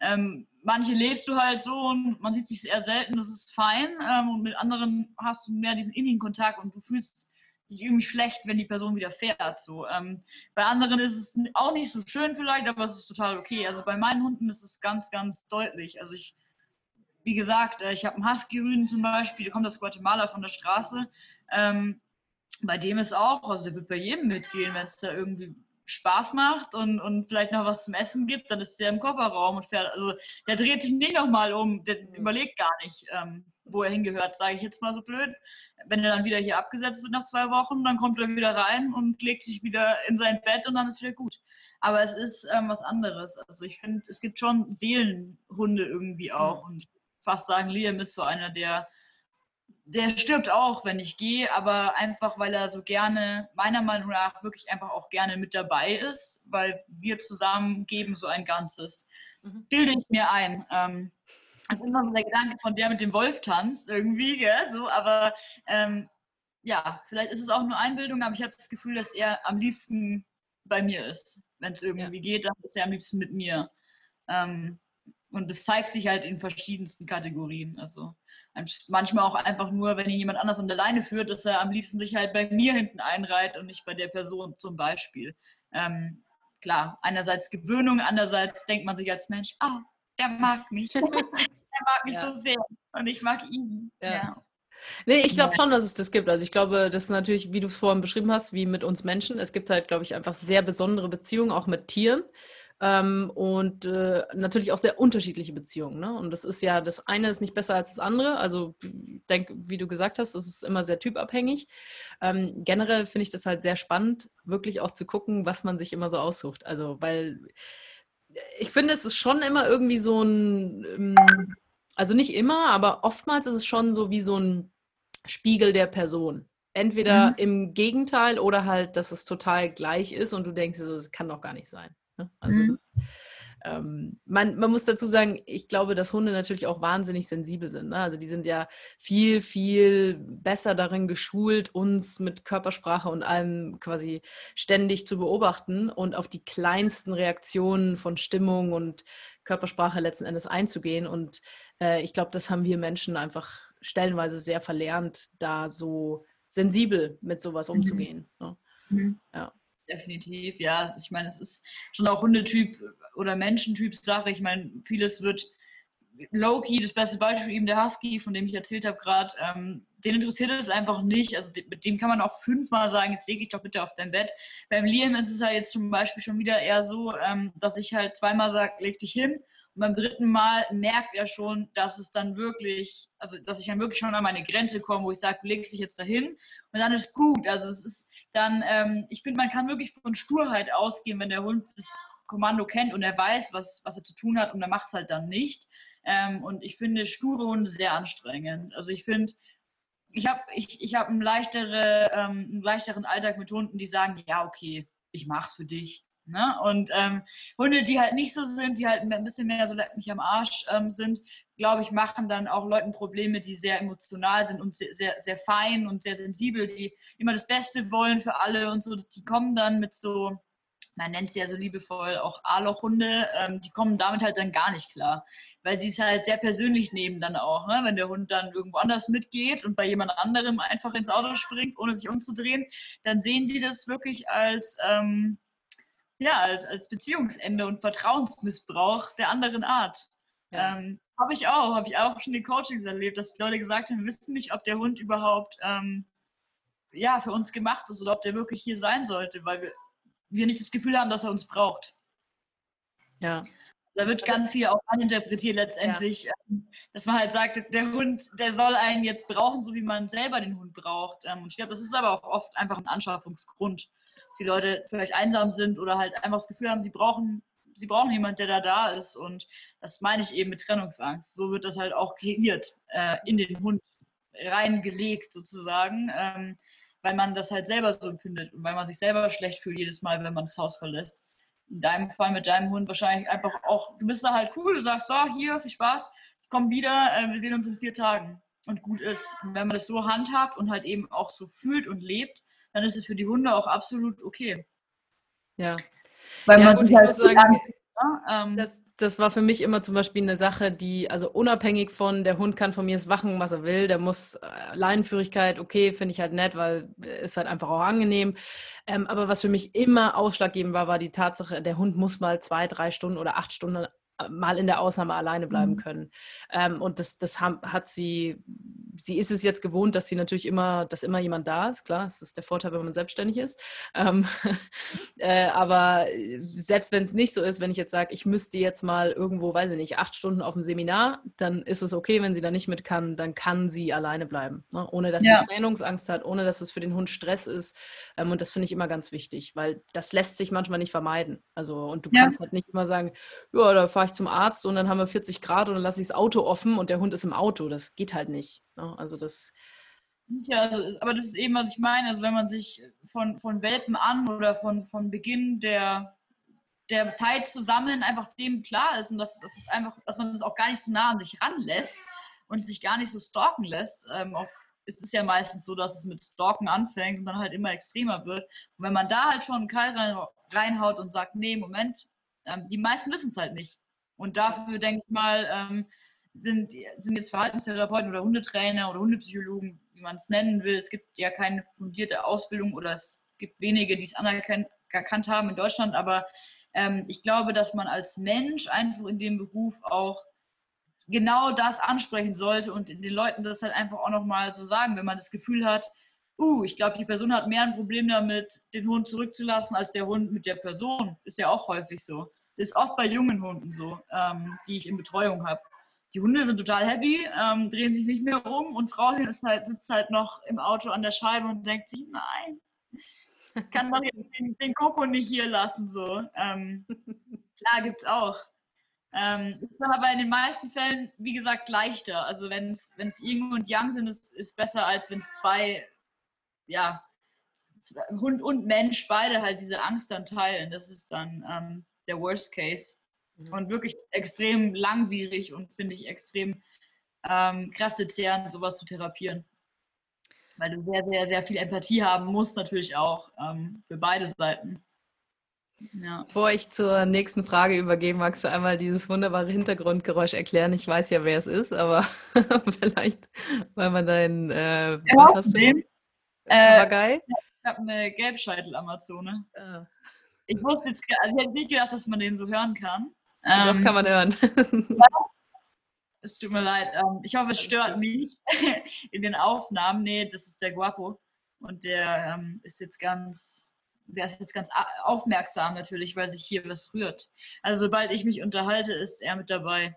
Ähm, manche lebst du halt so und man sieht sich sehr selten, das ist fein. Ähm, und mit anderen hast du mehr diesen innigen Kontakt und du fühlst dich irgendwie schlecht, wenn die Person wieder fährt. So. Ähm, bei anderen ist es auch nicht so schön vielleicht, aber es ist total okay. Also bei meinen Hunden ist es ganz, ganz deutlich. Also ich, wie gesagt, äh, ich habe einen Husky-Rüden zum Beispiel, der kommt aus Guatemala von der Straße. Ähm, bei dem ist auch, also der wird bei jedem mitgehen, wenn es da irgendwie Spaß macht und, und vielleicht noch was zum Essen gibt, dann ist der im Kofferraum und fährt. Also der dreht sich nicht nochmal um, der mhm. überlegt gar nicht. Ähm, wo er hingehört, sage ich jetzt mal so blöd. Wenn er dann wieder hier abgesetzt wird nach zwei Wochen, dann kommt er wieder rein und legt sich wieder in sein Bett und dann ist wieder gut. Aber es ist ähm, was anderes. Also ich finde, es gibt schon Seelenhunde irgendwie auch. Und ich würde fast sagen, Liam ist so einer, der, der stirbt auch, wenn ich gehe, aber einfach, weil er so gerne, meiner Meinung nach, wirklich einfach auch gerne mit dabei ist, weil wir zusammen geben so ein Ganzes. Mhm. Bilde ich mir ein. Ähm, das ist immer so der Gedanke von der mit dem Wolf tanzt irgendwie, gell? So, aber ähm, ja, vielleicht ist es auch nur Einbildung, aber ich habe das Gefühl, dass er am liebsten bei mir ist. Wenn es irgendwie ja. geht, dann ist er am liebsten mit mir. Ähm, und das zeigt sich halt in verschiedensten Kategorien. Also manchmal auch einfach nur, wenn ihn jemand anders an der Leine führt, dass er am liebsten sich halt bei mir hinten einreiht und nicht bei der Person zum Beispiel. Ähm, klar, einerseits Gewöhnung, andererseits denkt man sich als Mensch, ah, der mag mich. der mag mich ja. so sehr und ich mag ihn. Ja. ja. Nee, ich glaube schon, dass es das gibt. Also ich glaube, das ist natürlich, wie du es vorhin beschrieben hast, wie mit uns Menschen. Es gibt halt, glaube ich, einfach sehr besondere Beziehungen, auch mit Tieren. Ähm, und äh, natürlich auch sehr unterschiedliche Beziehungen. Ne? Und das ist ja, das eine ist nicht besser als das andere. Also, denk, wie du gesagt hast, das ist immer sehr typabhängig. Ähm, generell finde ich das halt sehr spannend, wirklich auch zu gucken, was man sich immer so aussucht. Also, weil ich finde, es ist schon immer irgendwie so ein, ähm, also nicht immer, aber oftmals ist es schon so wie so ein Spiegel der Person. Entweder mhm. im Gegenteil oder halt, dass es total gleich ist und du denkst, so, das kann doch gar nicht sein. Ne? Also mhm. das, ähm, man, man, muss dazu sagen, ich glaube, dass Hunde natürlich auch wahnsinnig sensibel sind. Ne? Also die sind ja viel, viel besser darin geschult, uns mit Körpersprache und allem quasi ständig zu beobachten und auf die kleinsten Reaktionen von Stimmung und Körpersprache letzten Endes einzugehen. Und äh, ich glaube, das haben wir Menschen einfach stellenweise sehr verlernt, da so sensibel mit sowas mhm. umzugehen. Ne? Mhm. Ja. Definitiv, ja. Ich meine, es ist schon auch Hundetyp oder Menschentyp Sache. Ich meine, vieles wird Loki, das beste Beispiel eben der Husky, von dem ich erzählt habe gerade, ähm, den interessiert es einfach nicht. Also mit dem kann man auch fünfmal sagen, jetzt leg ich doch bitte auf dein Bett. Beim Liam ist es halt jetzt zum Beispiel schon wieder eher so, ähm, dass ich halt zweimal sage, leg dich hin. Beim dritten Mal merkt er schon, dass es dann wirklich, also dass ich dann wirklich schon an meine Grenze komme, wo ich sage, du legst dich jetzt dahin und dann ist gut. Also es ist dann, ähm, ich finde, man kann wirklich von Sturheit ausgehen, wenn der Hund das Kommando kennt und er weiß, was, was er zu tun hat und er macht es halt dann nicht. Ähm, und ich finde sture Hunde sehr anstrengend. Also ich finde, ich habe ich, ich hab einen, leichtere, ähm, einen leichteren Alltag mit Hunden, die sagen, ja, okay, ich mach's für dich. Ne? Und ähm, Hunde, die halt nicht so sind, die halt ein bisschen mehr so leck mich am Arsch ähm, sind, glaube ich, machen dann auch Leuten Probleme, die sehr emotional sind und sehr, sehr, sehr fein und sehr sensibel, die immer das Beste wollen für alle und so. Die kommen dann mit so, man nennt sie ja so liebevoll auch A-Loch-Hunde, ähm, die kommen damit halt dann gar nicht klar. Weil sie es halt sehr persönlich nehmen dann auch, ne? wenn der Hund dann irgendwo anders mitgeht und bei jemand anderem einfach ins Auto springt, ohne sich umzudrehen, dann sehen die das wirklich als, ähm, ja, als, als Beziehungsende und Vertrauensmissbrauch der anderen Art. Ja. Ähm, habe ich auch, habe ich auch schon in Coachings erlebt, dass Leute gesagt haben, wir wissen nicht, ob der Hund überhaupt ähm, ja, für uns gemacht ist oder ob der wirklich hier sein sollte, weil wir, wir nicht das Gefühl haben, dass er uns braucht. Ja. Da wird ganz viel auch aninterpretiert letztendlich, ja. Ähm, dass man halt sagt, der Hund, der soll einen jetzt brauchen, so wie man selber den Hund braucht. Ähm, und ich glaube, das ist aber auch oft einfach ein Anschaffungsgrund dass die Leute vielleicht einsam sind oder halt einfach das Gefühl haben, sie brauchen, sie brauchen jemanden, der da da ist. Und das meine ich eben mit Trennungsangst. So wird das halt auch kreiert, äh, in den Hund reingelegt sozusagen, ähm, weil man das halt selber so empfindet und weil man sich selber schlecht fühlt jedes Mal, wenn man das Haus verlässt. In deinem Fall mit deinem Hund wahrscheinlich einfach auch, du bist da halt cool, du sagst, so, hier, viel Spaß, ich komme wieder, äh, wir sehen uns in vier Tagen und gut ist. Wenn man das so handhabt und halt eben auch so fühlt und lebt, dann ist es für die Hunde auch absolut okay. Ja. Weil ja, man sich halt sagen, an, ja, ähm, das, das war für mich immer zum Beispiel eine Sache, die, also unabhängig von, der Hund kann von mir wachen, was er will, der muss äh, Leinenführigkeit, okay, finde ich halt nett, weil ist halt einfach auch angenehm. Ähm, aber was für mich immer ausschlaggebend war, war die Tatsache, der Hund muss mal zwei, drei Stunden oder acht Stunden mal in der Ausnahme alleine bleiben mhm. können. Ähm, und das, das hat sie, sie ist es jetzt gewohnt, dass sie natürlich immer, dass immer jemand da ist. Klar, das ist der Vorteil, wenn man selbstständig ist. Ähm, äh, aber selbst wenn es nicht so ist, wenn ich jetzt sage, ich müsste jetzt mal irgendwo, weiß ich nicht, acht Stunden auf dem Seminar, dann ist es okay, wenn sie da nicht mit kann, dann kann sie alleine bleiben. Ne? Ohne dass ja. sie Trainingsangst hat, ohne dass es für den Hund Stress ist. Ähm, und das finde ich immer ganz wichtig, weil das lässt sich manchmal nicht vermeiden. Also, und du ja. kannst halt nicht immer sagen, ja, da fahre ich zum Arzt und dann haben wir 40 Grad und dann lasse ich das Auto offen und der Hund ist im Auto. Das geht halt nicht. Ne? Also das. Ja, aber das ist eben, was ich meine. Also wenn man sich von, von Welpen an oder von, von Beginn der, der Zeit zusammen einfach dem klar ist und dass, dass, es einfach, dass man das auch gar nicht so nah an sich ranlässt und sich gar nicht so stalken lässt. Ähm, auch, es ist ja meistens so, dass es mit Stalken anfängt und dann halt immer extremer wird. Und wenn man da halt schon einen Keil rein, reinhaut und sagt, nee, Moment, ähm, die meisten wissen es halt nicht. Und dafür, denke ich mal, ähm, sind, sind jetzt Verhaltenstherapeuten oder Hundetrainer oder Hundepsychologen, wie man es nennen will. Es gibt ja keine fundierte Ausbildung oder es gibt wenige, die es anerkannt haben in Deutschland. Aber ähm, ich glaube, dass man als Mensch einfach in dem Beruf auch genau das ansprechen sollte und den Leuten das halt einfach auch nochmal so sagen, wenn man das Gefühl hat, uh, ich glaube, die Person hat mehr ein Problem damit, den Hund zurückzulassen, als der Hund mit der Person. Ist ja auch häufig so. Das ist oft bei jungen Hunden so, ähm, die ich in Betreuung habe. Die Hunde sind total happy, ähm, drehen sich nicht mehr um und Frau ist halt, sitzt halt noch im Auto an der Scheibe und denkt sich, nein, kann doch den, den Koko nicht hier lassen. So. Ähm, klar, gibt es auch. Ähm, ist aber in den meisten Fällen, wie gesagt, leichter. Also wenn es Yin und Yang sind, ist es besser, als wenn es zwei, ja, Hund und Mensch beide halt diese Angst dann teilen. Das ist dann ähm, der Worst Case. Mhm. Und wirklich extrem langwierig und finde ich extrem ähm, kräftezehrend, sowas zu therapieren. Weil du sehr, sehr, sehr viel Empathie haben musst, natürlich auch ähm, für beide Seiten. Ja. Bevor ich zur nächsten Frage übergebe, magst du einmal dieses wunderbare Hintergrundgeräusch erklären? Ich weiß ja, wer es ist, aber vielleicht, weil man dein, äh, ja, was hast du? Äh, Papagei? ich habe eine Gelbscheitel-Amazone. Ah. Ich wusste jetzt, also ich hätte nicht gedacht, dass man den so hören kann. Ähm, Doch, kann man hören. es tut mir leid. Ähm, ich hoffe, es stört mich in den Aufnahmen. Nee, das ist der Guapo. Und der ähm, ist jetzt ganz der ist jetzt ganz aufmerksam natürlich, weil sich hier was rührt. Also sobald ich mich unterhalte, ist er mit dabei.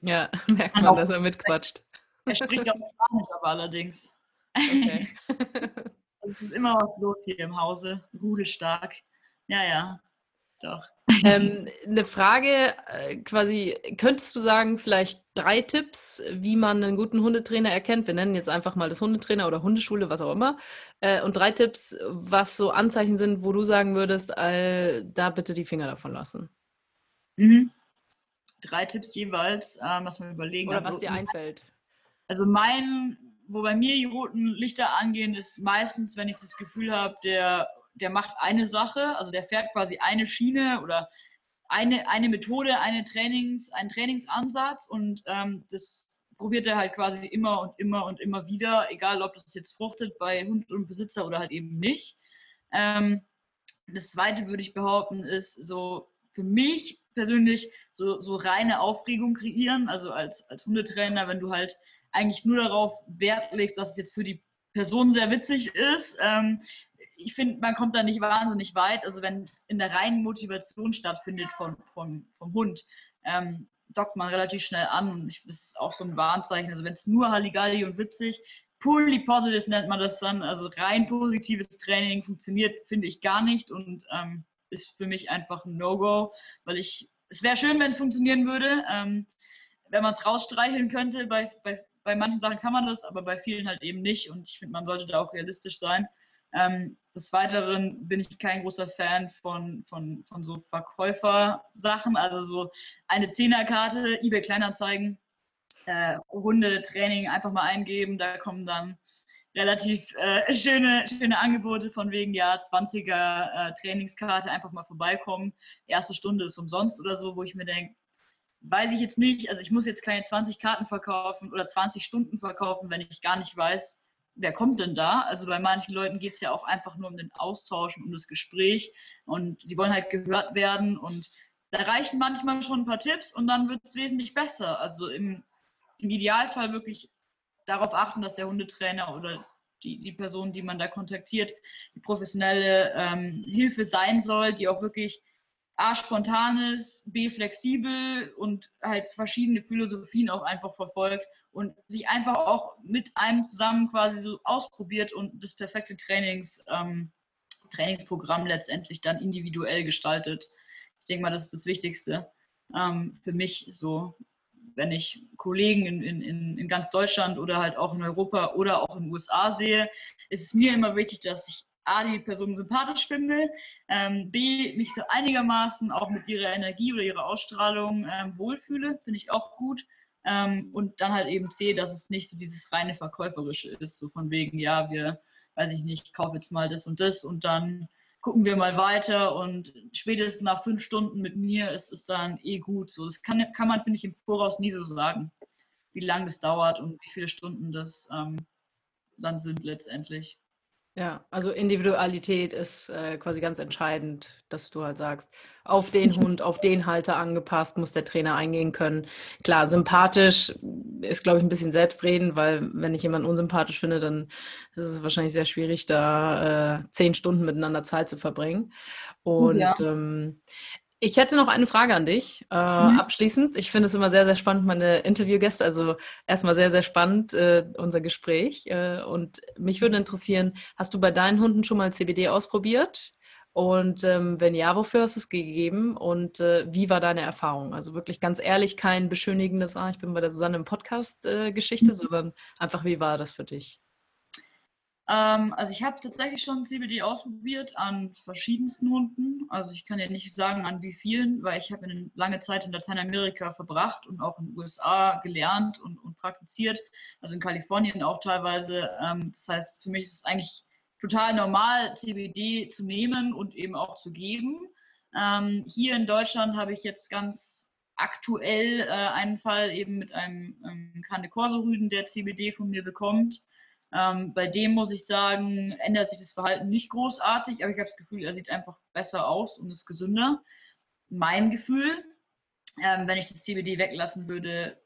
Ja, merkt man, dass er mitquatscht. Er spricht auch Spanisch, aber allerdings. Okay. es ist immer was los hier im Hause. Rudelstark. Ja, ja, doch. Ähm, eine Frage, äh, quasi, könntest du sagen, vielleicht drei Tipps, wie man einen guten Hundetrainer erkennt? Wir nennen jetzt einfach mal das Hundetrainer oder Hundeschule, was auch immer. Äh, und drei Tipps, was so Anzeichen sind, wo du sagen würdest, äh, da bitte die Finger davon lassen. Mhm. Drei Tipps jeweils, ähm, was wir überlegen. Oder also, was dir einfällt. Also mein, wo bei mir die roten Lichter angehen, ist meistens, wenn ich das Gefühl habe, der der macht eine Sache, also der fährt quasi eine Schiene oder eine, eine Methode, eine Trainings, einen Trainingsansatz und ähm, das probiert er halt quasi immer und immer und immer wieder, egal ob das jetzt fruchtet bei Hund und Besitzer oder halt eben nicht. Ähm, das zweite würde ich behaupten, ist so für mich persönlich so, so reine Aufregung kreieren, also als, als Hundetrainer, wenn du halt eigentlich nur darauf Wert legst, dass es jetzt für die Person sehr witzig ist, ähm, ich finde, man kommt da nicht wahnsinnig weit. Also wenn es in der reinen Motivation stattfindet von, von, vom Hund, ähm, dockt man relativ schnell an. Ich, das ist auch so ein Warnzeichen. Also wenn es nur Halligalli und witzig, fully positive nennt man das dann, also rein positives Training funktioniert, finde ich gar nicht und ähm, ist für mich einfach ein No-Go, weil ich, es wäre schön, wenn es funktionieren würde, ähm, wenn man es rausstreicheln könnte. Bei, bei, bei manchen Sachen kann man das, aber bei vielen halt eben nicht und ich finde, man sollte da auch realistisch sein. Ähm, des Weiteren bin ich kein großer Fan von, von, von so Verkäufersachen, also so eine Zehnerkarte, eBay Kleinanzeigen, äh, Hundetraining einfach mal eingeben, da kommen dann relativ äh, schöne, schöne Angebote von wegen, ja, 20er äh, Trainingskarte, einfach mal vorbeikommen. Erste Stunde ist umsonst oder so, wo ich mir denke, weiß ich jetzt nicht, also ich muss jetzt keine 20 Karten verkaufen oder 20 Stunden verkaufen, wenn ich gar nicht weiß, wer kommt denn da? Also bei manchen Leuten geht es ja auch einfach nur um den Austausch, um das Gespräch und sie wollen halt gehört werden und da reichen manchmal schon ein paar Tipps und dann wird es wesentlich besser. Also im, im Idealfall wirklich darauf achten, dass der Hundetrainer oder die, die Person, die man da kontaktiert, die professionelle ähm, Hilfe sein soll, die auch wirklich A, spontan ist, B, flexibel und halt verschiedene Philosophien auch einfach verfolgt und sich einfach auch mit einem zusammen quasi so ausprobiert und das perfekte Trainings, ähm, Trainingsprogramm letztendlich dann individuell gestaltet. Ich denke mal, das ist das Wichtigste ähm, für mich so, wenn ich Kollegen in, in, in ganz Deutschland oder halt auch in Europa oder auch in den USA sehe, ist es mir immer wichtig, dass ich A, die Person sympathisch finde, ähm, B, mich so einigermaßen auch mit ihrer Energie oder ihrer Ausstrahlung ähm, wohlfühle, finde ich auch gut. Ähm, und dann halt eben C, dass es nicht so dieses reine Verkäuferische ist, so von wegen, ja, wir, weiß ich nicht, ich kaufe jetzt mal das und das und dann gucken wir mal weiter und spätestens nach fünf Stunden mit mir ist es dann eh gut. So, das kann, kann man, finde ich, im Voraus nie so sagen, wie lange das dauert und wie viele Stunden das ähm, dann sind letztendlich. Ja, also Individualität ist äh, quasi ganz entscheidend, dass du halt sagst, auf den Hund, auf den Halter angepasst, muss der Trainer eingehen können. Klar, sympathisch ist, glaube ich, ein bisschen selbstredend, weil wenn ich jemanden unsympathisch finde, dann ist es wahrscheinlich sehr schwierig, da äh, zehn Stunden miteinander Zeit zu verbringen. Und ja. ähm, Ich hätte noch eine Frage an dich äh, mhm. abschließend. Ich finde es immer sehr, sehr spannend, meine Interviewgäste. Also erstmal sehr, sehr spannend äh, unser Gespräch. Äh, und mich würde interessieren, hast du bei deinen Hunden schon mal CBD ausprobiert? Und ähm, wenn ja, wofür hast du es gegeben? Und äh, wie war deine Erfahrung? Also wirklich ganz ehrlich, kein beschönigendes, ah, ich bin bei der Susanne im Podcast-Geschichte, äh, mhm. sondern einfach, wie war das für dich? Ähm, also ich habe tatsächlich schon CBD ausprobiert an verschiedensten Hunden. Also ich kann ja nicht sagen an wie vielen, weil ich habe eine lange Zeit in Lateinamerika verbracht und auch in den USA gelernt und, und praktiziert. Also in Kalifornien auch teilweise. Ähm, das heißt, für mich ist es eigentlich total normal, CBD zu nehmen und eben auch zu geben. Ähm, hier in Deutschland habe ich jetzt ganz aktuell äh, einen Fall eben mit einem ähm, Corso-Rüden, der CBD von mir bekommt. Ähm, bei dem muss ich sagen, ändert sich das Verhalten nicht großartig, aber ich habe das Gefühl, er sieht einfach besser aus und ist gesünder. Mein Gefühl, ähm, wenn ich das CBD weglassen würde,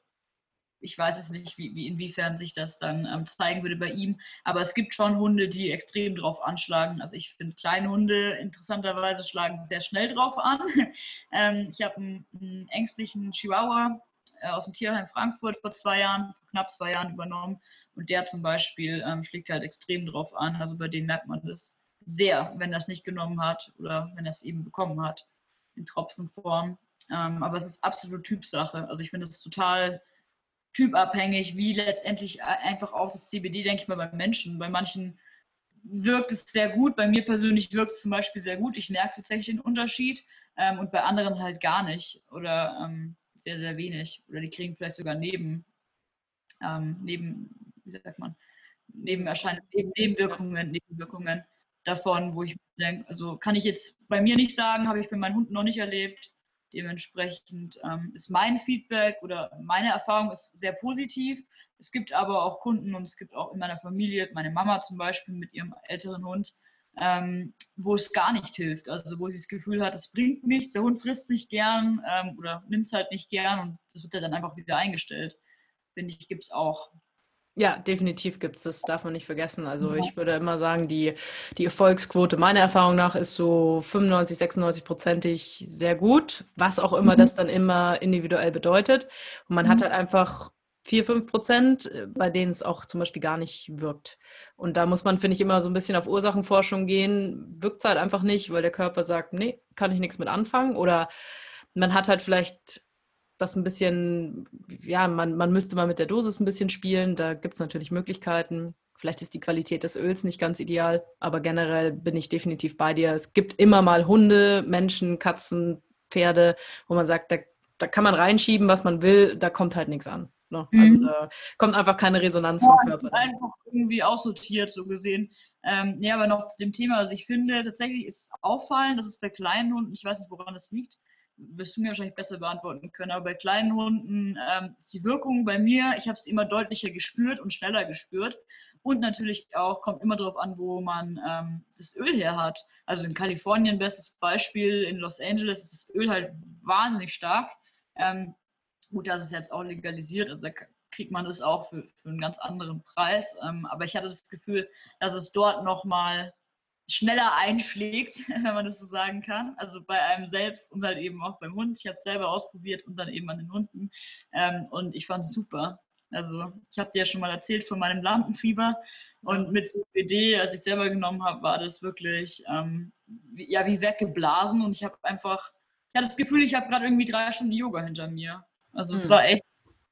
ich weiß es nicht, wie, wie inwiefern sich das dann ähm, zeigen würde bei ihm, aber es gibt schon Hunde, die extrem drauf anschlagen. Also ich finde kleine Hunde interessanterweise schlagen sehr schnell drauf an. Ähm, ich habe einen, einen, ängstlichen Chihuahua äh, aus dem Tierheim Frankfurt vor zwei Jahren, vor knapp zwei Jahren übernommen und der zum Beispiel ähm, schlägt halt extrem drauf an. Also bei denen merkt man das sehr, wenn er es nicht genommen hat oder wenn er es eben bekommen hat in Tropfenform. Ähm, aber es ist absolut Typsache. Also ich finde es total typabhängig, wie letztendlich einfach auch das CBD, denke ich mal, beim Menschen. Bei manchen wirkt es sehr gut, bei mir persönlich wirkt es zum Beispiel sehr gut. Ich merke tatsächlich den Unterschied ähm, und bei anderen halt gar nicht oder ähm, sehr, sehr wenig. Oder die kriegen vielleicht sogar neben, ähm, neben wie sagt man, Nebenerscheinungen, Neben Nebenwirkungen, Nebenwirkungen davon, wo ich denke, also kann ich jetzt bei mir nicht sagen, habe ich bei meinen Hunden noch nicht erlebt. Dementsprechend ähm, ist mein Feedback oder meine Erfahrung ist sehr positiv. Es gibt aber auch Kunden und es gibt auch in meiner Familie, meine Mama zum Beispiel mit ihrem älteren Hund, ähm, wo es gar nicht hilft. Also wo sie das Gefühl hat, es bringt nichts, der Hund frisst nicht gern ähm, oder nimmt es halt nicht gern und das wird ja dann einfach wieder eingestellt. Finde ich, gibt es auch. Ja, definitiv gibt es, das darf man nicht vergessen. Also ich würde immer sagen, die, die Erfolgsquote meiner Erfahrung nach ist so 95, 96 prozentig sehr gut, was auch immer mhm. das dann immer individuell bedeutet. Und man mhm. hat halt einfach 4, 5 Prozent, äh, bei denen es auch zum Beispiel gar nicht wirkt. Und da muss man, finde ich, immer so ein bisschen auf Ursachenforschung gehen. Wirkt es halt einfach nicht, weil der Körper sagt, nee, kann ich nichts mit anfangen. Oder man hat halt vielleicht das ein bisschen, ja, man, man müsste mal mit der Dosis ein bisschen spielen. Da gibt es natürlich Möglichkeiten. Vielleicht ist die Qualität des Öls nicht ganz ideal, aber generell bin ich definitiv bei dir. Es gibt immer mal Hunde, Menschen, Katzen, Pferde, wo man sagt, da, da kann man reinschieben, was man will, da kommt halt nichts an. Ne? Mhm. Also da kommt einfach keine Resonanz ja, vom Körper. Einfach irgendwie aussortiert, so gesehen. Ähm, nee, aber noch zu dem Thema, also ich finde tatsächlich ist auffallend, dass es bei kleinen Hunden, ich weiß nicht, woran es liegt, wirst du mir wahrscheinlich besser beantworten können. Aber bei kleinen Hunden ähm, ist die Wirkung bei mir, ich habe es immer deutlicher gespürt und schneller gespürt. Und natürlich auch kommt immer darauf an, wo man ähm, das Öl her hat. Also in Kalifornien, bestes Beispiel, in Los Angeles ist das Öl halt wahnsinnig stark. Ähm, gut, das ist jetzt auch legalisiert, also da kriegt man das auch für, für einen ganz anderen Preis. Ähm, aber ich hatte das Gefühl, dass es dort nochmal schneller einschlägt, wenn man das so sagen kann. Also bei einem selbst und halt eben auch beim Hund. Ich habe es selber ausprobiert und dann eben an den Hunden. Ähm, und ich fand es super. Also ich habe dir ja schon mal erzählt von meinem Lampenfieber. Und mit CBD, als ich selber genommen habe, war das wirklich ähm, wie, ja, wie weggeblasen. Und ich habe einfach, ich hatte das Gefühl, ich habe gerade irgendwie drei Stunden Yoga hinter mir. Also es hm. war echt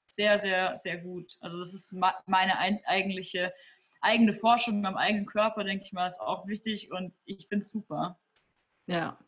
sehr, sehr, sehr gut. Also das ist meine eigentliche eigene Forschung am eigenen Körper, denke ich mal, ist auch wichtig und ich finde es super. Ja,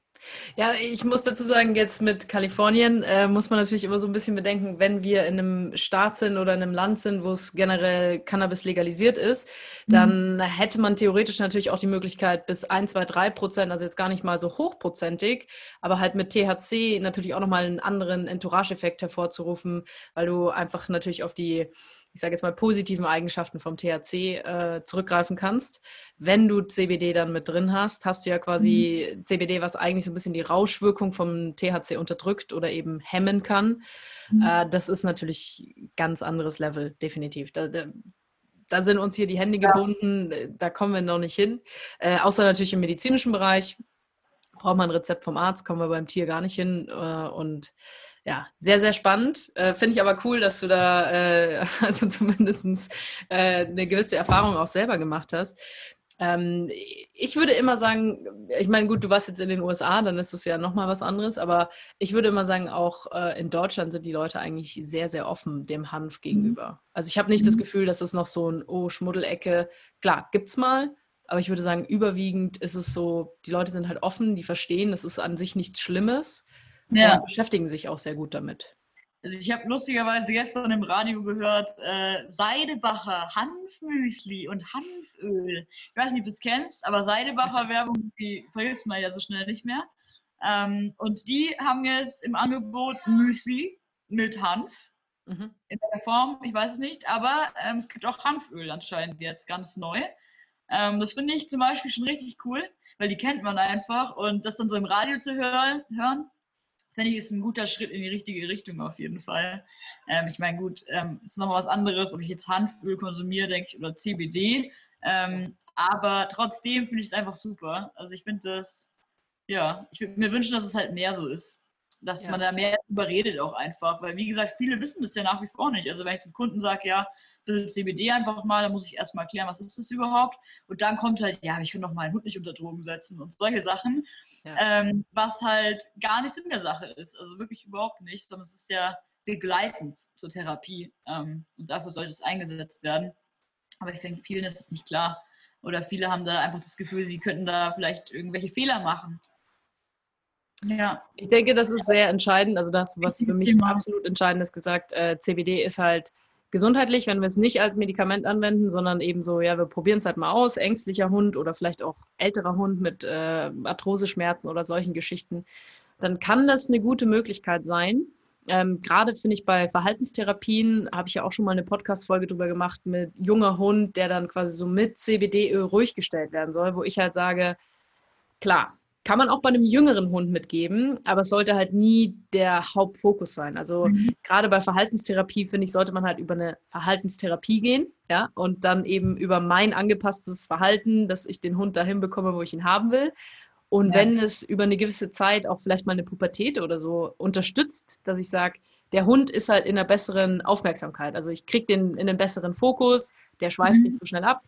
ja, ich muss dazu sagen, jetzt mit Kalifornien äh, muss man natürlich immer so ein bisschen bedenken, wenn wir in einem Staat sind oder in einem Land sind, wo es generell Cannabis legalisiert ist, dann mhm. hätte man theoretisch natürlich auch die Möglichkeit, bis 1, 2, 3 Prozent, also jetzt gar nicht mal so hochprozentig, aber halt mit THC natürlich auch nochmal einen anderen Entourage-Effekt hervorzurufen, weil du einfach natürlich auf die ich sage jetzt mal, positiven Eigenschaften vom THC äh, zurückgreifen kannst. Wenn du CBD dann mit drin hast, hast du ja quasi mhm. CBD, was eigentlich so ein bisschen die Rauschwirkung vom THC unterdrückt oder eben hemmen kann. Mhm. Äh, das ist natürlich ganz anderes Level, definitiv. Da, da, da, sind uns hier die Hände gebunden, da kommen wir noch nicht hin. Äh, außer natürlich im medizinischen Bereich braucht man ein Rezept vom Arzt, kommen wir beim Tier gar nicht hin. Äh, und ja, sehr, sehr spannend. Äh, Finde ich aber cool, dass du da äh, also zumindest äh, eine gewisse Erfahrung auch selber gemacht hast. Ähm, ich würde immer sagen, ich meine, gut, du warst jetzt in den USA, dann ist es ja nochmal was anderes, aber ich würde immer sagen, auch äh, in Deutschland sind die Leute eigentlich sehr, sehr offen dem Hanf mhm. gegenüber. Also ich habe nicht mhm. das Gefühl, dass es noch so ein, oh, Schmuddelecke, klar, gibt's mal, aber ich würde sagen, überwiegend ist es so, die Leute sind halt offen, die verstehen, das ist an sich nichts Schlimmes ja. und beschäftigen sich auch sehr gut damit. Also ich habe lustigerweise gestern im Radio gehört, äh, Seidebacher Hanfmüsli und Hanföl. Ich weiß nicht, ob du es kennst, aber Seidebacher Werbung, die vergisst man ja so schnell nicht mehr. Ähm, und die haben jetzt im Angebot Müsli mit Hanf. Mhm. In der Form, ich weiß es nicht, aber ähm, es gibt auch Hanföl anscheinend jetzt ganz neu. Ähm, das finde ich zum Beispiel schon richtig cool, weil die kennt man einfach und das dann so im Radio zu hören, hören finde ich, ist ein guter Schritt in die richtige Richtung auf jeden Fall. Ähm, ich meine, gut, ähm, ist nochmal was anderes, ob ich jetzt Hanföl konsumiere, denke ich, oder CBD. Ähm, aber trotzdem finde ich es einfach super. Also ich finde das, ja, ich würde mir wünschen, dass es halt mehr so ist. Dass ja. man da mehr überredet auch einfach. Weil, wie gesagt, viele wissen das ja nach wie vor nicht. Also wenn ich zum Kunden sage, ja, bisschen CBD einfach mal, dann muss ich erstmal erklären, was ist das überhaupt. Und dann kommt halt, ja, ich kann doch meinen Hund nicht unter Drogen setzen und solche Sachen. Ja. Ähm, was halt gar nicht in der Sache ist. Also wirklich überhaupt nicht, sondern es ist ja begleitend zur Therapie. Ähm, und dafür sollte es eingesetzt werden. Aber ich denke, vielen ist es nicht klar. Oder viele haben da einfach das Gefühl, sie könnten da vielleicht irgendwelche Fehler machen. Ja. Ich denke, das ist sehr entscheidend. Also das, was für mich absolut entscheidend ist, gesagt, äh, CBD ist halt gesundheitlich, wenn wir es nicht als Medikament anwenden, sondern eben so, ja, wir probieren es halt mal aus, ängstlicher Hund oder vielleicht auch älterer Hund mit äh, Arthroseschmerzen oder solchen Geschichten, dann kann das eine gute Möglichkeit sein. Ähm, Gerade finde ich bei Verhaltenstherapien, habe ich ja auch schon mal eine Podcast-Folge drüber gemacht, mit junger Hund, der dann quasi so mit CBD-Öl ruhig gestellt werden soll, wo ich halt sage, klar, kann man auch bei einem jüngeren Hund mitgeben, aber es sollte halt nie der Hauptfokus sein. Also mhm. gerade bei Verhaltenstherapie, finde ich, sollte man halt über eine Verhaltenstherapie gehen, ja, und dann eben über mein angepasstes Verhalten, dass ich den Hund dahin bekomme, wo ich ihn haben will. Und ja. wenn es über eine gewisse Zeit auch vielleicht mal eine Pubertät oder so unterstützt, dass ich sage, der Hund ist halt in einer besseren Aufmerksamkeit. Also ich kriege den in einen besseren Fokus, der schweift mhm. nicht so schnell ab,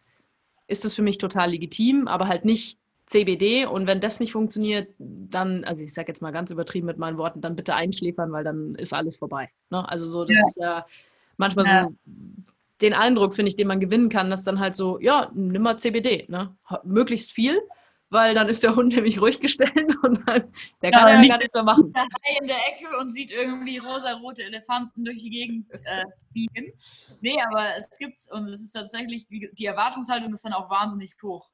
ist es für mich total legitim, aber halt nicht CBD und wenn das nicht funktioniert, dann, also ich sage jetzt mal ganz übertrieben mit meinen Worten, dann bitte einschläfern, weil dann ist alles vorbei. Ne? Also so, das ja. ist ja manchmal ja. so den Eindruck, finde ich, den man gewinnen kann, dass dann halt so, ja, nimm mal CBD, ne? möglichst viel, weil dann ist der Hund nämlich ruhig gestellt und dann, der kann ja, gar nichts mehr machen. Der Hai in der Ecke und sieht irgendwie rosa-rote Elefanten durch die Gegend äh, fliegen. Nee, aber es gibt's und es ist tatsächlich, die Erwartungshaltung ist dann auch wahnsinnig hoch.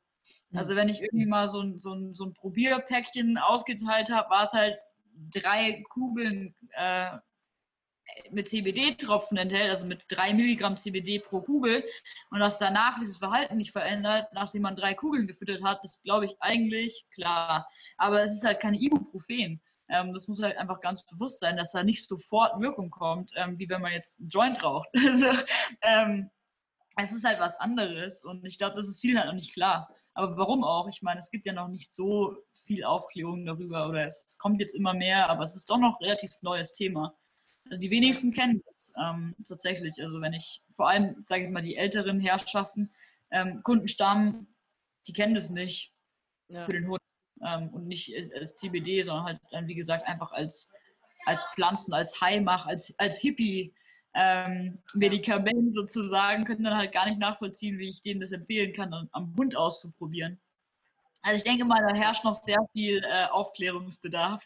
Also wenn ich irgendwie mal so ein, so ein, so ein Probierpäckchen ausgeteilt habe, war es halt drei Kugeln äh, mit CBD-Tropfen enthält, also mit drei Milligramm CBD pro Kugel und dass danach das Verhalten nicht verändert, nachdem man drei Kugeln gefüttert hat, ist, glaube ich, eigentlich klar. Aber es ist halt keine Ibuprofen. Ähm, das muss halt einfach ganz bewusst sein, dass da nicht sofort Wirkung kommt, ähm, wie wenn man jetzt einen Joint raucht. also, ähm, es ist halt was anderes und ich glaube, das ist vielen halt noch nicht klar. Aber warum auch? Ich meine, es gibt ja noch nicht so viel Aufklärung darüber oder es kommt jetzt immer mehr, aber es ist doch noch relativ neues Thema. Also die wenigsten kennen das ähm, tatsächlich. Also wenn ich vor allem, sage ich mal, die älteren Herrschaften, ähm, Kundenstamm, die kennen das nicht ja. für den Hund ähm, und nicht als CBD, sondern halt dann, wie gesagt, einfach als, als Pflanzen, als Heimach, als, als Hippie ähm, Medikament sozusagen, können dann halt gar nicht nachvollziehen, wie ich denen das empfehlen kann, am Hund auszuprobieren. Also ich denke mal, da herrscht noch sehr viel äh, Aufklärungsbedarf.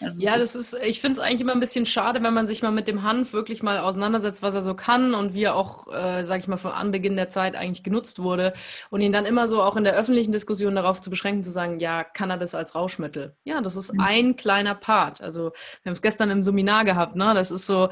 Also ja, das ist, ich finde es eigentlich immer ein bisschen schade, wenn man sich mal mit dem Hanf wirklich mal auseinandersetzt, was er so kann und wie er auch, äh, sage ich mal, von Anbeginn der Zeit eigentlich genutzt wurde und ihn dann immer so auch in der öffentlichen Diskussion darauf zu beschränken, zu sagen, ja, Cannabis als Rauschmittel. Ja, das ist mhm. ein kleiner Part. Also wir haben es gestern im Seminar gehabt, ne? Das ist so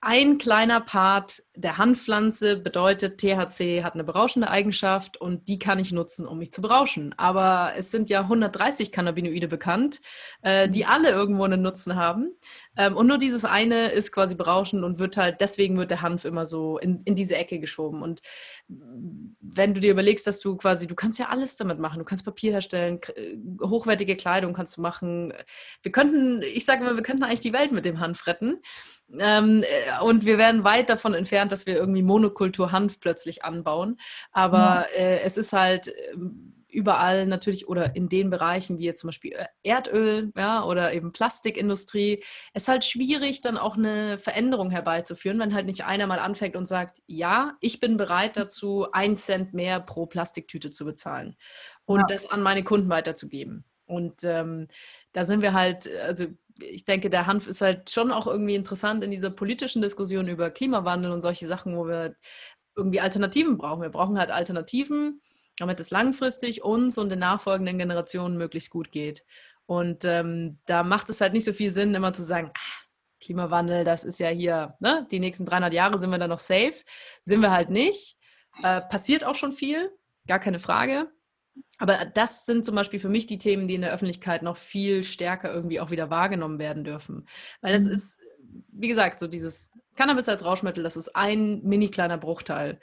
ein kleiner Part der Hanfpflanze bedeutet, THC hat eine berauschende Eigenschaft und die kann ich nutzen, um mich zu berauschen. Aber es sind ja 130 Cannabinoide bekannt, äh, die mhm. alle irgendwo einen Nutzen haben. Ähm, und nur dieses eine ist quasi berauschend und wird halt, deswegen wird der Hanf immer so in, in diese Ecke geschoben. Und wenn du dir überlegst, dass du quasi, du kannst ja alles damit machen. Du kannst Papier herstellen, äh, hochwertige Kleidung kannst du machen. Wir könnten, ich sage immer, wir könnten eigentlich die Welt mit dem Hanf retten. Ähm, äh, und wir werden weit davon entfernt, dass wir irgendwie Monokultur Hanf plötzlich anbauen. Aber ja. äh, es ist halt ähm, überall natürlich oder in den Bereichen wie jetzt zum Beispiel äh, Erdöl ja, oder eben Plastikindustrie, es ist halt schwierig, dann auch eine Veränderung herbeizuführen, wenn halt nicht einer mal anfängt und sagt, ja, ich bin bereit dazu, ein Cent mehr pro Plastiktüte zu bezahlen und ja. das an meine Kunden weiterzugeben. Und ähm, da sind wir halt, also ich denke, der Hanf ist halt schon auch irgendwie interessant in dieser politischen Diskussion über Klimawandel und solche Sachen, wo wir irgendwie Alternativen brauchen. Wir brauchen halt Alternativen, damit es langfristig uns und den nachfolgenden Generationen möglichst gut geht. Und ähm, da macht es halt nicht so viel Sinn, immer zu sagen, ach, Klimawandel, das ist ja hier, ne? die nächsten 300 Jahre sind wir da noch safe. Sind wir halt nicht. Äh, passiert auch schon viel, gar keine Frage. Aber das sind zum Beispiel für mich die Themen, die in der Öffentlichkeit noch viel stärker irgendwie auch wieder wahrgenommen werden dürfen. Weil es mhm. ist, wie gesagt, so dieses Cannabis als Rauschmittel, das ist ein mini kleiner Bruchteil.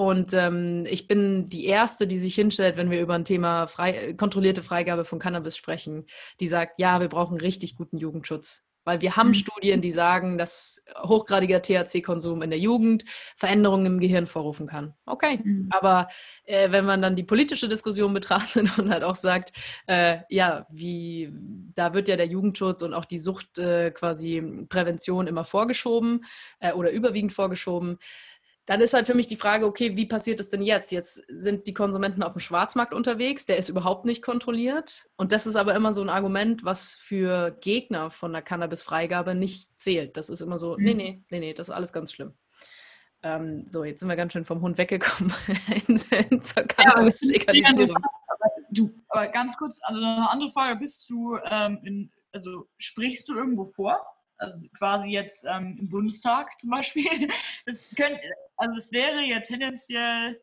Und ähm, ich bin die Erste, die sich hinstellt, wenn wir über ein Thema frei, kontrollierte Freigabe von Cannabis sprechen, die sagt, ja, wir brauchen richtig guten Jugendschutz. Weil wir haben mhm. Studien, die sagen, dass hochgradiger THC-Konsum in der Jugend Veränderungen im Gehirn vorrufen kann. Okay, mhm. aber äh, wenn man dann die politische Diskussion betrachtet und halt auch sagt, äh, ja, wie da wird ja der Jugendschutz und auch die Sucht äh, quasi Prävention immer vorgeschoben äh, oder überwiegend vorgeschoben, dann ist halt für mich die Frage, okay, wie passiert es denn jetzt? Jetzt sind die Konsumenten auf dem Schwarzmarkt unterwegs, der ist überhaupt nicht kontrolliert. Und das ist aber immer so ein Argument, was für Gegner von der Cannabis-Freigabe nicht zählt. Das ist immer so, mhm. nee, nee, nee, nee, das ist alles ganz schlimm. Ähm, so, jetzt sind wir ganz schön vom Hund weggekommen zur Cannabis-Legalisierung. du, aber ganz kurz, also eine andere Frage, bist du, ähm, in, also sprichst du irgendwo vor? also quasi jetzt ähm, im Bundestag zum Beispiel. Das könnte, also es wäre ja tendenziell,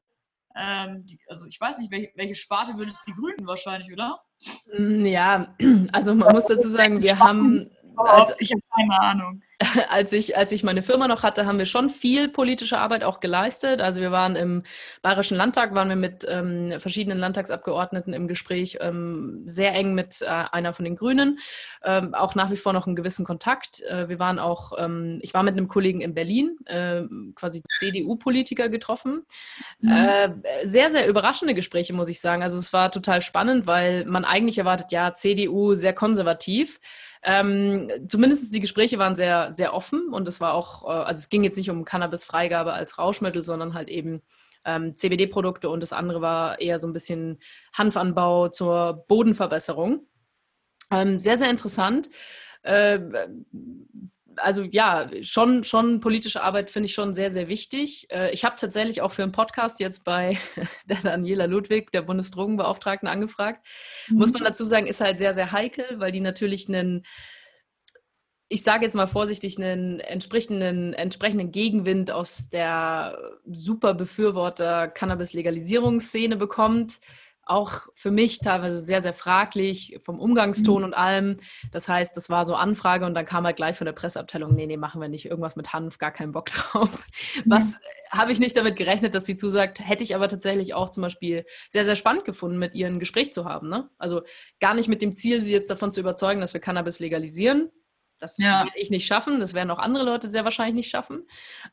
ähm, die, also ich weiß nicht, welche, welche Sparte würdest die Grünen wahrscheinlich, oder? Mm, ja, also man muss dazu sagen, wir haben. Also, ich habe keine Ahnung. als ich, als ich meine Firma noch hatte, haben wir schon viel politische Arbeit auch geleistet. Also wir waren im Bayerischen Landtag, waren wir mit ähm, verschiedenen Landtagsabgeordneten im Gespräch, ähm, sehr eng mit äh, einer von den Grünen, ähm, auch nach wie vor noch einen gewissen Kontakt. Äh, wir waren auch, ähm, ich war mit einem Kollegen in Berlin, äh, quasi CDU-Politiker getroffen. Mhm. Äh, sehr, sehr überraschende Gespräche, muss ich sagen. Also es war total spannend, weil man eigentlich erwartet, ja, CDU sehr konservativ. Ähm, zumindest die Gespräche waren sehr, sehr offen und es war auch, äh, also es ging jetzt nicht um Cannabis-Freigabe als Rauschmittel, sondern halt eben ähm, CBD-Produkte und das andere war eher so ein bisschen Hanfanbau zur Bodenverbesserung. Ähm, sehr, sehr interessant. Äh, also ja, schon, schon politische Arbeit finde ich schon sehr, sehr wichtig. Äh, ich habe tatsächlich auch für einen Podcast jetzt bei der Daniela Ludwig, der Bundesdrogenbeauftragten, angefragt. Mhm. Muss man dazu sagen, ist halt sehr, sehr heikel, weil die natürlich einen, ich sage jetzt mal vorsichtig, einen entsprechenden, entsprechenden Gegenwind aus der super Befürworter Cannabis-Legalisierungsszene bekommt auch für mich teilweise sehr, sehr fraglich vom Umgangston mhm. und allem. Das heißt, das war so Anfrage und dann kam halt gleich von der Presseabteilung, nee, nee, machen wir nicht irgendwas mit Hanf, gar keinen Bock drauf. Mhm. Was habe ich nicht damit gerechnet, dass sie zusagt, hätte ich aber tatsächlich auch zum Beispiel sehr, sehr spannend gefunden, mit ihr ein Gespräch zu haben. Ne? Also gar nicht mit dem Ziel, sie jetzt davon zu überzeugen, dass wir Cannabis legalisieren. Das ja. werde ich nicht schaffen, das werden auch andere Leute sehr wahrscheinlich nicht schaffen.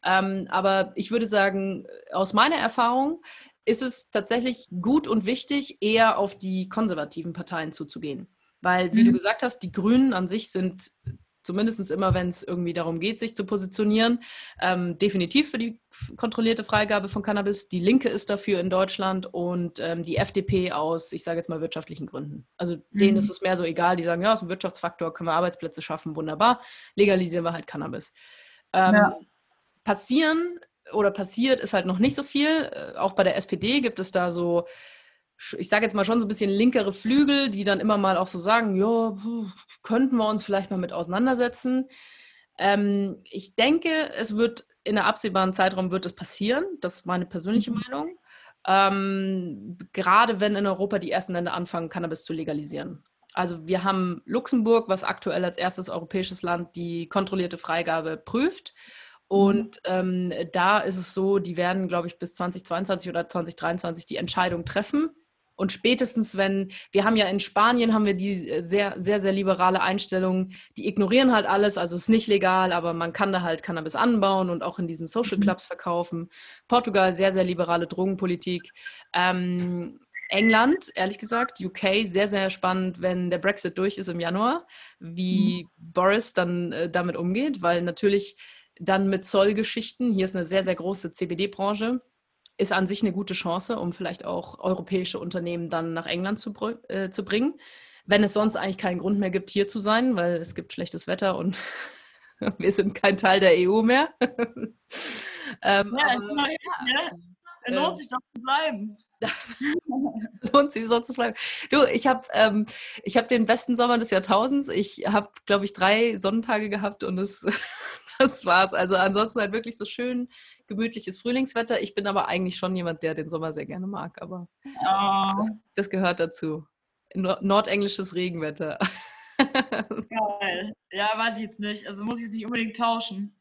Ähm, aber ich würde sagen, aus meiner Erfahrung ist es tatsächlich gut und wichtig, eher auf die konservativen Parteien zuzugehen. Weil, wie mhm. du gesagt hast, die Grünen an sich sind zumindest immer, wenn es irgendwie darum geht, sich zu positionieren, ähm, definitiv für die kontrollierte Freigabe von Cannabis. Die Linke ist dafür in Deutschland und ähm, die FDP aus, ich sage jetzt mal, wirtschaftlichen Gründen. Also mhm. denen ist es mehr so egal, die sagen, ja, ist ein Wirtschaftsfaktor, können wir Arbeitsplätze schaffen, wunderbar, legalisieren wir halt Cannabis. Ähm, ja. Passieren oder passiert, ist halt noch nicht so viel. Äh, auch bei der SPD gibt es da so, ich sage jetzt mal schon so ein bisschen linkere Flügel, die dann immer mal auch so sagen, ja, könnten wir uns vielleicht mal mit auseinandersetzen. Ähm, ich denke, es wird in der absehbaren Zeitraum wird es passieren. Das ist meine persönliche mhm. Meinung. Ähm, gerade wenn in Europa die ersten Länder anfangen, Cannabis zu legalisieren. Also wir haben Luxemburg, was aktuell als erstes europäisches Land die kontrollierte Freigabe prüft. Mhm. Und ähm, da ist es so, die werden, glaube ich, bis 2022 oder 2023 die Entscheidung treffen. Und spätestens, wenn, wir haben ja in Spanien, haben wir die äh, sehr, sehr, sehr liberale Einstellung, die ignorieren halt alles, also es ist nicht legal, aber man kann da halt Cannabis anbauen und auch in diesen Social mhm. Clubs verkaufen. Portugal, sehr, sehr liberale Drogenpolitik. Ähm, England, ehrlich gesagt, UK, sehr, sehr spannend, wenn der Brexit durch ist im Januar, wie mhm. Boris dann äh, damit umgeht, weil natürlich dann mit Zollgeschichten, hier ist eine sehr, sehr große CBD-Branche, ist an sich eine gute Chance, um vielleicht auch europäische Unternehmen dann nach England zu, äh, zu bringen. Wenn es sonst eigentlich keinen Grund mehr gibt, hier zu sein, weil es gibt schlechtes Wetter und wir sind kein Teil der EU mehr. ähm, ja, aber, ja, ja. Ähm, lohnt sich doch zu bleiben. lohnt sich so zu bleiben. Du, ich habe ähm, hab den besten Sommer des Jahrtausends. Ich habe, glaube ich, drei Sonnentage gehabt und es, das war's. Also ansonsten halt wirklich so schön gemütliches Frühlingswetter. Ich bin aber eigentlich schon jemand, der den Sommer sehr gerne mag, aber oh. das, das, gehört dazu. Nordenglisches Regenwetter. Geil. Ja, ich jetzt nicht. Also muss ich jetzt nicht unbedingt tauschen.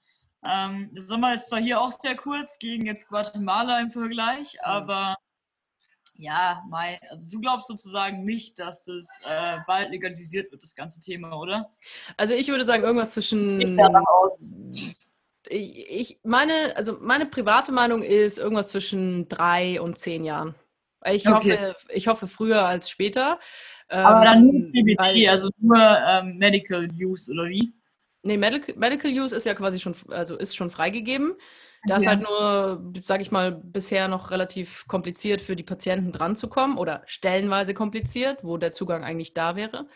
Ähm, der Sommer ist zwar hier auch sehr kurz gegen jetzt Guatemala im Vergleich, aber ja, Mai, also du glaubst sozusagen nicht, dass das äh, bald legalisiert wird, das ganze Thema, oder? Also ich würde sagen, irgendwas zwischen ich, ich, meine, also meine private Meinung ist irgendwas zwischen drei und zehn Jahren. Ich, okay. hoffe, ich hoffe früher als später. Aber dann nur CBD, weil, also nur ähm, Medical Use oder wie? Nee, Medical, Medical Use ist ja quasi schon, also ist schon freigegeben. Da ist halt nur, sage ich mal, bisher noch relativ kompliziert für die Patienten dran zu kommen oder stellenweise kompliziert, wo der Zugang eigentlich da wäre.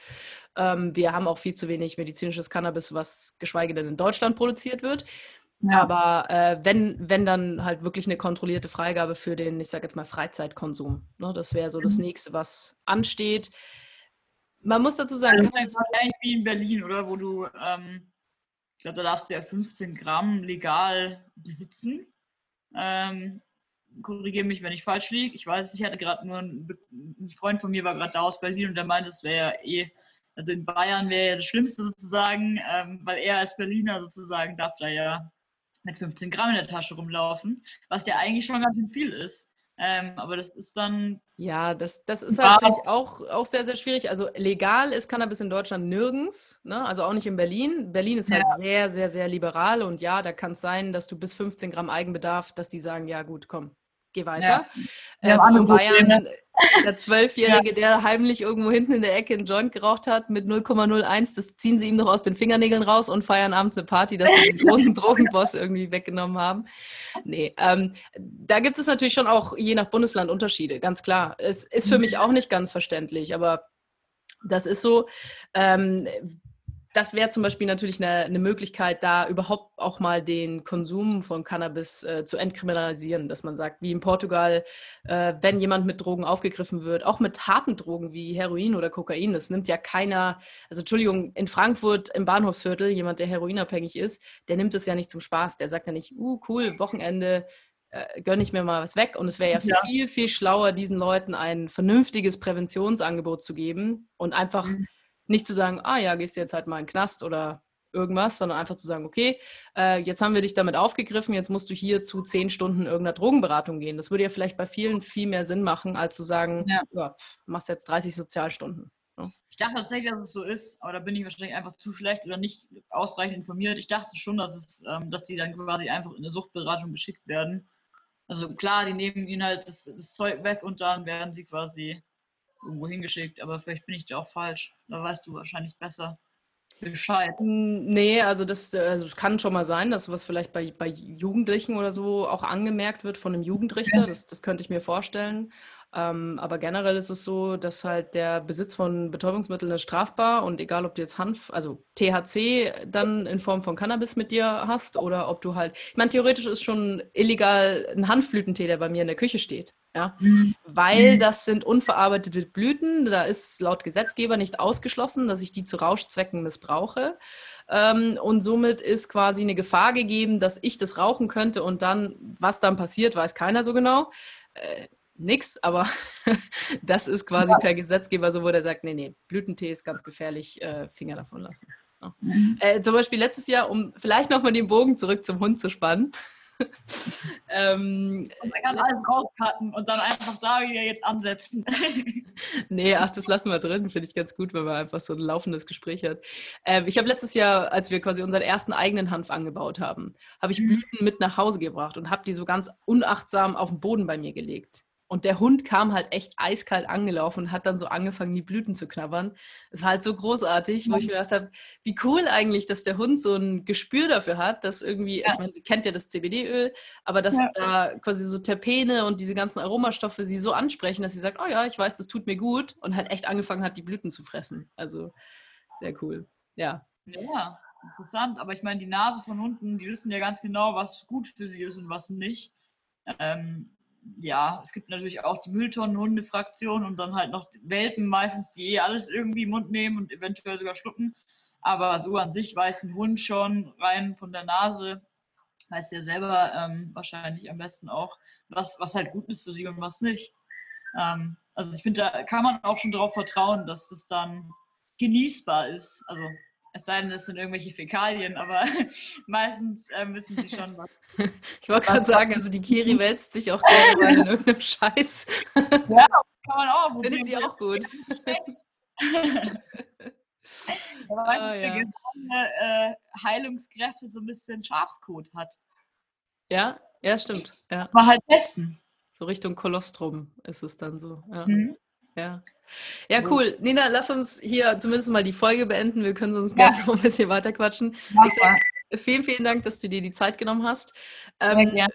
Ähm, wir haben auch viel zu wenig medizinisches Cannabis, was geschweige denn in Deutschland produziert wird. Ja. Aber äh, wenn, wenn dann halt wirklich eine kontrollierte Freigabe für den, ich sage jetzt mal, Freizeitkonsum. Ne? Das wäre so das mhm. nächste, was ansteht. Man muss dazu sagen, also, das ist eigentlich wie in Berlin, oder? Wo du, ähm, glaube, da darfst du ja 15 Gramm legal besitzen. Ähm, korrigiere mich, wenn ich falsch liege. Ich weiß ich hatte gerade nur einen, ein Freund von mir war gerade da aus Berlin und der meinte, es wäre ja eh, also in Bayern wäre ja das Schlimmste sozusagen, ähm, weil er als Berliner sozusagen darf da ja mit 15 Gramm in der Tasche rumlaufen, was ja eigentlich schon ganz schön viel ist. Ähm, aber das ist dann. Ja, das, das ist halt auch, auch sehr, sehr schwierig. Also legal ist Cannabis in Deutschland nirgends, ne? also auch nicht in Berlin. Berlin ist halt ja. sehr, sehr, sehr liberal und ja, da kann es sein, dass du bis 15 Gramm Eigenbedarf, dass die sagen, ja gut, komm, geh weiter. Ja. Äh, in Bayern, der Zwölfjährige, ja. der heimlich irgendwo hinten in der Ecke einen Joint geraucht hat mit 0,01, das ziehen sie ihm noch aus den Fingernägeln raus und feiern abends eine Party, dass sie den großen Drogenboss irgendwie weggenommen haben. Nee, ähm, da gibt es natürlich schon auch je nach Bundesland Unterschiede, ganz klar. Es ist für mich auch nicht ganz verständlich, aber das ist so. Ähm, das wäre zum Beispiel natürlich eine, eine, Möglichkeit, da überhaupt auch mal den Konsum von Cannabis äh, zu entkriminalisieren, dass man sagt, wie in Portugal, äh, wenn jemand mit Drogen aufgegriffen wird, auch mit harten Drogen wie Heroin oder Kokain, das nimmt ja keiner, also Entschuldigung, in Frankfurt im Bahnhofsviertel, jemand, der heroinabhängig ist, der nimmt es ja nicht zum Spaß, der sagt ja nicht, uh, cool, Wochenende, äh, gönne ich mir mal was weg. Und es wäre ja, ja, viel, viel schlauer, diesen Leuten ein vernünftiges Präventionsangebot zu geben und einfach mhm nicht zu sagen, ah ja, gehst du jetzt halt mal in den Knast oder irgendwas, sondern einfach zu sagen, okay, äh, jetzt haben wir dich damit aufgegriffen, jetzt musst du hier zu zehn Stunden irgendeiner Drogenberatung gehen. Das würde ja vielleicht bei vielen viel mehr Sinn machen, als zu sagen, ja. ja machst jetzt 30 Sozialstunden. Ja. Ich dachte tatsächlich, dass es so ist, aber da bin ich wahrscheinlich einfach zu schlecht oder nicht ausreichend informiert. Ich dachte schon, dass es, ähm, dass die dann quasi einfach in eine Suchtberatung geschickt werden. Also klar, die nehmen ihnen halt das, das Zeug weg und dann werden sie quasi irgendwo hingeschickt, aber vielleicht bin ich da auch falsch. Da weißt du wahrscheinlich besser Bescheid. Nee, also das, also es kann schon mal sein, dass was vielleicht bei, bei Jugendlichen oder so auch angemerkt wird von einem Jugendrichter. Das, das könnte ich mir vorstellen. Ähm, aber generell ist es so, dass halt der Besitz von Betäubungsmitteln ist strafbar und egal, ob du jetzt Hanf, also THC dann in Form von Cannabis mit dir hast oder ob du halt, ich meine, theoretisch ist schon illegal ein Hanfblütentee, der bei mir in der Küche steht. Ja? Mhm. Weil mhm. das sind unverarbeitete Blüten, da ist laut Gesetzgeber nicht ausgeschlossen, dass ich die zu Rauschzwecken missbrauche. Ähm, und somit ist quasi eine Gefahr gegeben, dass ich das rauchen könnte und dann, was dann passiert, weiß keiner so genau. Äh, nix, aber das ist quasi ja. per Gesetzgeber so, wo der sagt, nee, nee, Blütentee ist ganz gefährlich, äh, Finger davon lassen. Ja. Mhm. Äh, zum Beispiel letztes Jahr, um vielleicht nochmal den Bogen zurück zum Hund zu spannen. ähm, und man kann alles rauscutten und dann einfach da wieder jetzt ansetzen. nee, ach, das lassen wir drin. Finde ich ganz gut, wenn man einfach so ein laufendes Gespräch hat. Ähm, ich habe letztes Jahr, als wir quasi unseren ersten eigenen Hanf angebaut haben, habe ich mhm. Blüten mit nach Hause gebracht und habe die so ganz unachtsam auf den Boden bei mir gelegt. Und der Hund kam halt echt eiskalt angelaufen und hat dann so angefangen, die Blüten zu knabbern. Das war halt so großartig, wo ich mir gedacht habe, wie cool eigentlich, dass der Hund so ein Gespür dafür hat, dass irgendwie, ja. ich meine, sie kennt ja das CBD-Öl, aber dass ja. da quasi so Terpene und diese ganzen Aromastoffe sie so ansprechen, dass sie sagt, oh ja, ich weiß, das tut mir gut und halt echt angefangen hat, die Blüten zu fressen. Also sehr cool. Ja. Ja, interessant. Aber ich meine, die Nase von Hunden, die wissen ja ganz genau, was gut für sie ist und was nicht. Ähm, ja, es gibt natürlich auch die Mülltonnenhunde-Fraktion und dann halt noch Welpen meistens, die eh alles irgendwie im Mund nehmen und eventuell sogar schlucken. Aber so an sich weiß ein Hund schon rein von der Nase, weiß der selber ähm, wahrscheinlich am besten auch, was, was halt gut ist für sie und was nicht. Ähm, also ich finde, da kann man auch schon darauf vertrauen, dass das dann genießbar ist. Also es sei denn, es sind irgendwelche Fäkalien, aber meistens äh, wissen sie schon was. Ich wollte gerade sagen, also die Kiri wälzt sich auch gerne mal in irgendeinem Scheiß. Ja, kann man auch. Findet sie auch gut. aber ah, ja. äh, Heilungskräfte so ein bisschen Schafskot hat. Ja, ja, stimmt. Ja. Mal halt testen. So Richtung Kolostrum ist es dann so. Ja. Mhm. Ja. Ja, cool. Nina, lass uns hier zumindest mal die Folge beenden. Wir können sonst ja. gerne noch ein bisschen weiter quatschen. Ich sag, vielen, vielen Dank, dass du dir die Zeit genommen hast. Ähm, ja,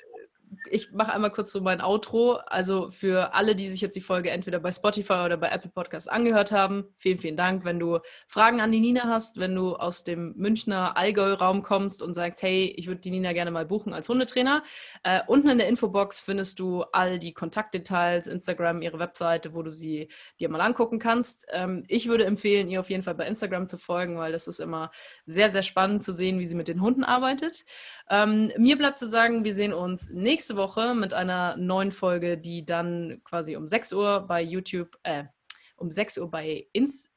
ich mache einmal kurz so mein Outro. Also für alle, die sich jetzt die Folge entweder bei Spotify oder bei Apple Podcasts angehört haben, vielen, vielen Dank. Wenn du Fragen an die Nina hast, wenn du aus dem Münchner Allgäu-Raum kommst und sagst, hey, ich würde die Nina gerne mal buchen als Hundetrainer, äh, unten in der Infobox findest du all die Kontaktdetails, Instagram, ihre Webseite, wo du sie dir mal angucken kannst. Ähm, ich würde empfehlen, ihr auf jeden Fall bei Instagram zu folgen, weil das ist immer sehr, sehr spannend zu sehen, wie sie mit den Hunden arbeitet. Ähm, mir bleibt zu sagen, wir sehen uns nächste Woche mit einer neuen Folge, die dann quasi um 6 Uhr bei YouTube, äh, um 6 Uhr bei Ins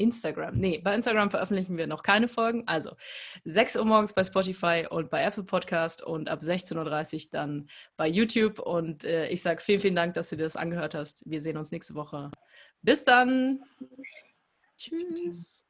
Instagram. Nee, bei Instagram veröffentlichen wir noch keine Folgen. Also 6 Uhr morgens bei Spotify und bei Apple Podcast und ab 16.30 Uhr dann bei YouTube. Und äh, ich sage vielen, vielen Dank, dass du dir das angehört hast. Wir sehen uns nächste Woche. Bis dann. Tschüss.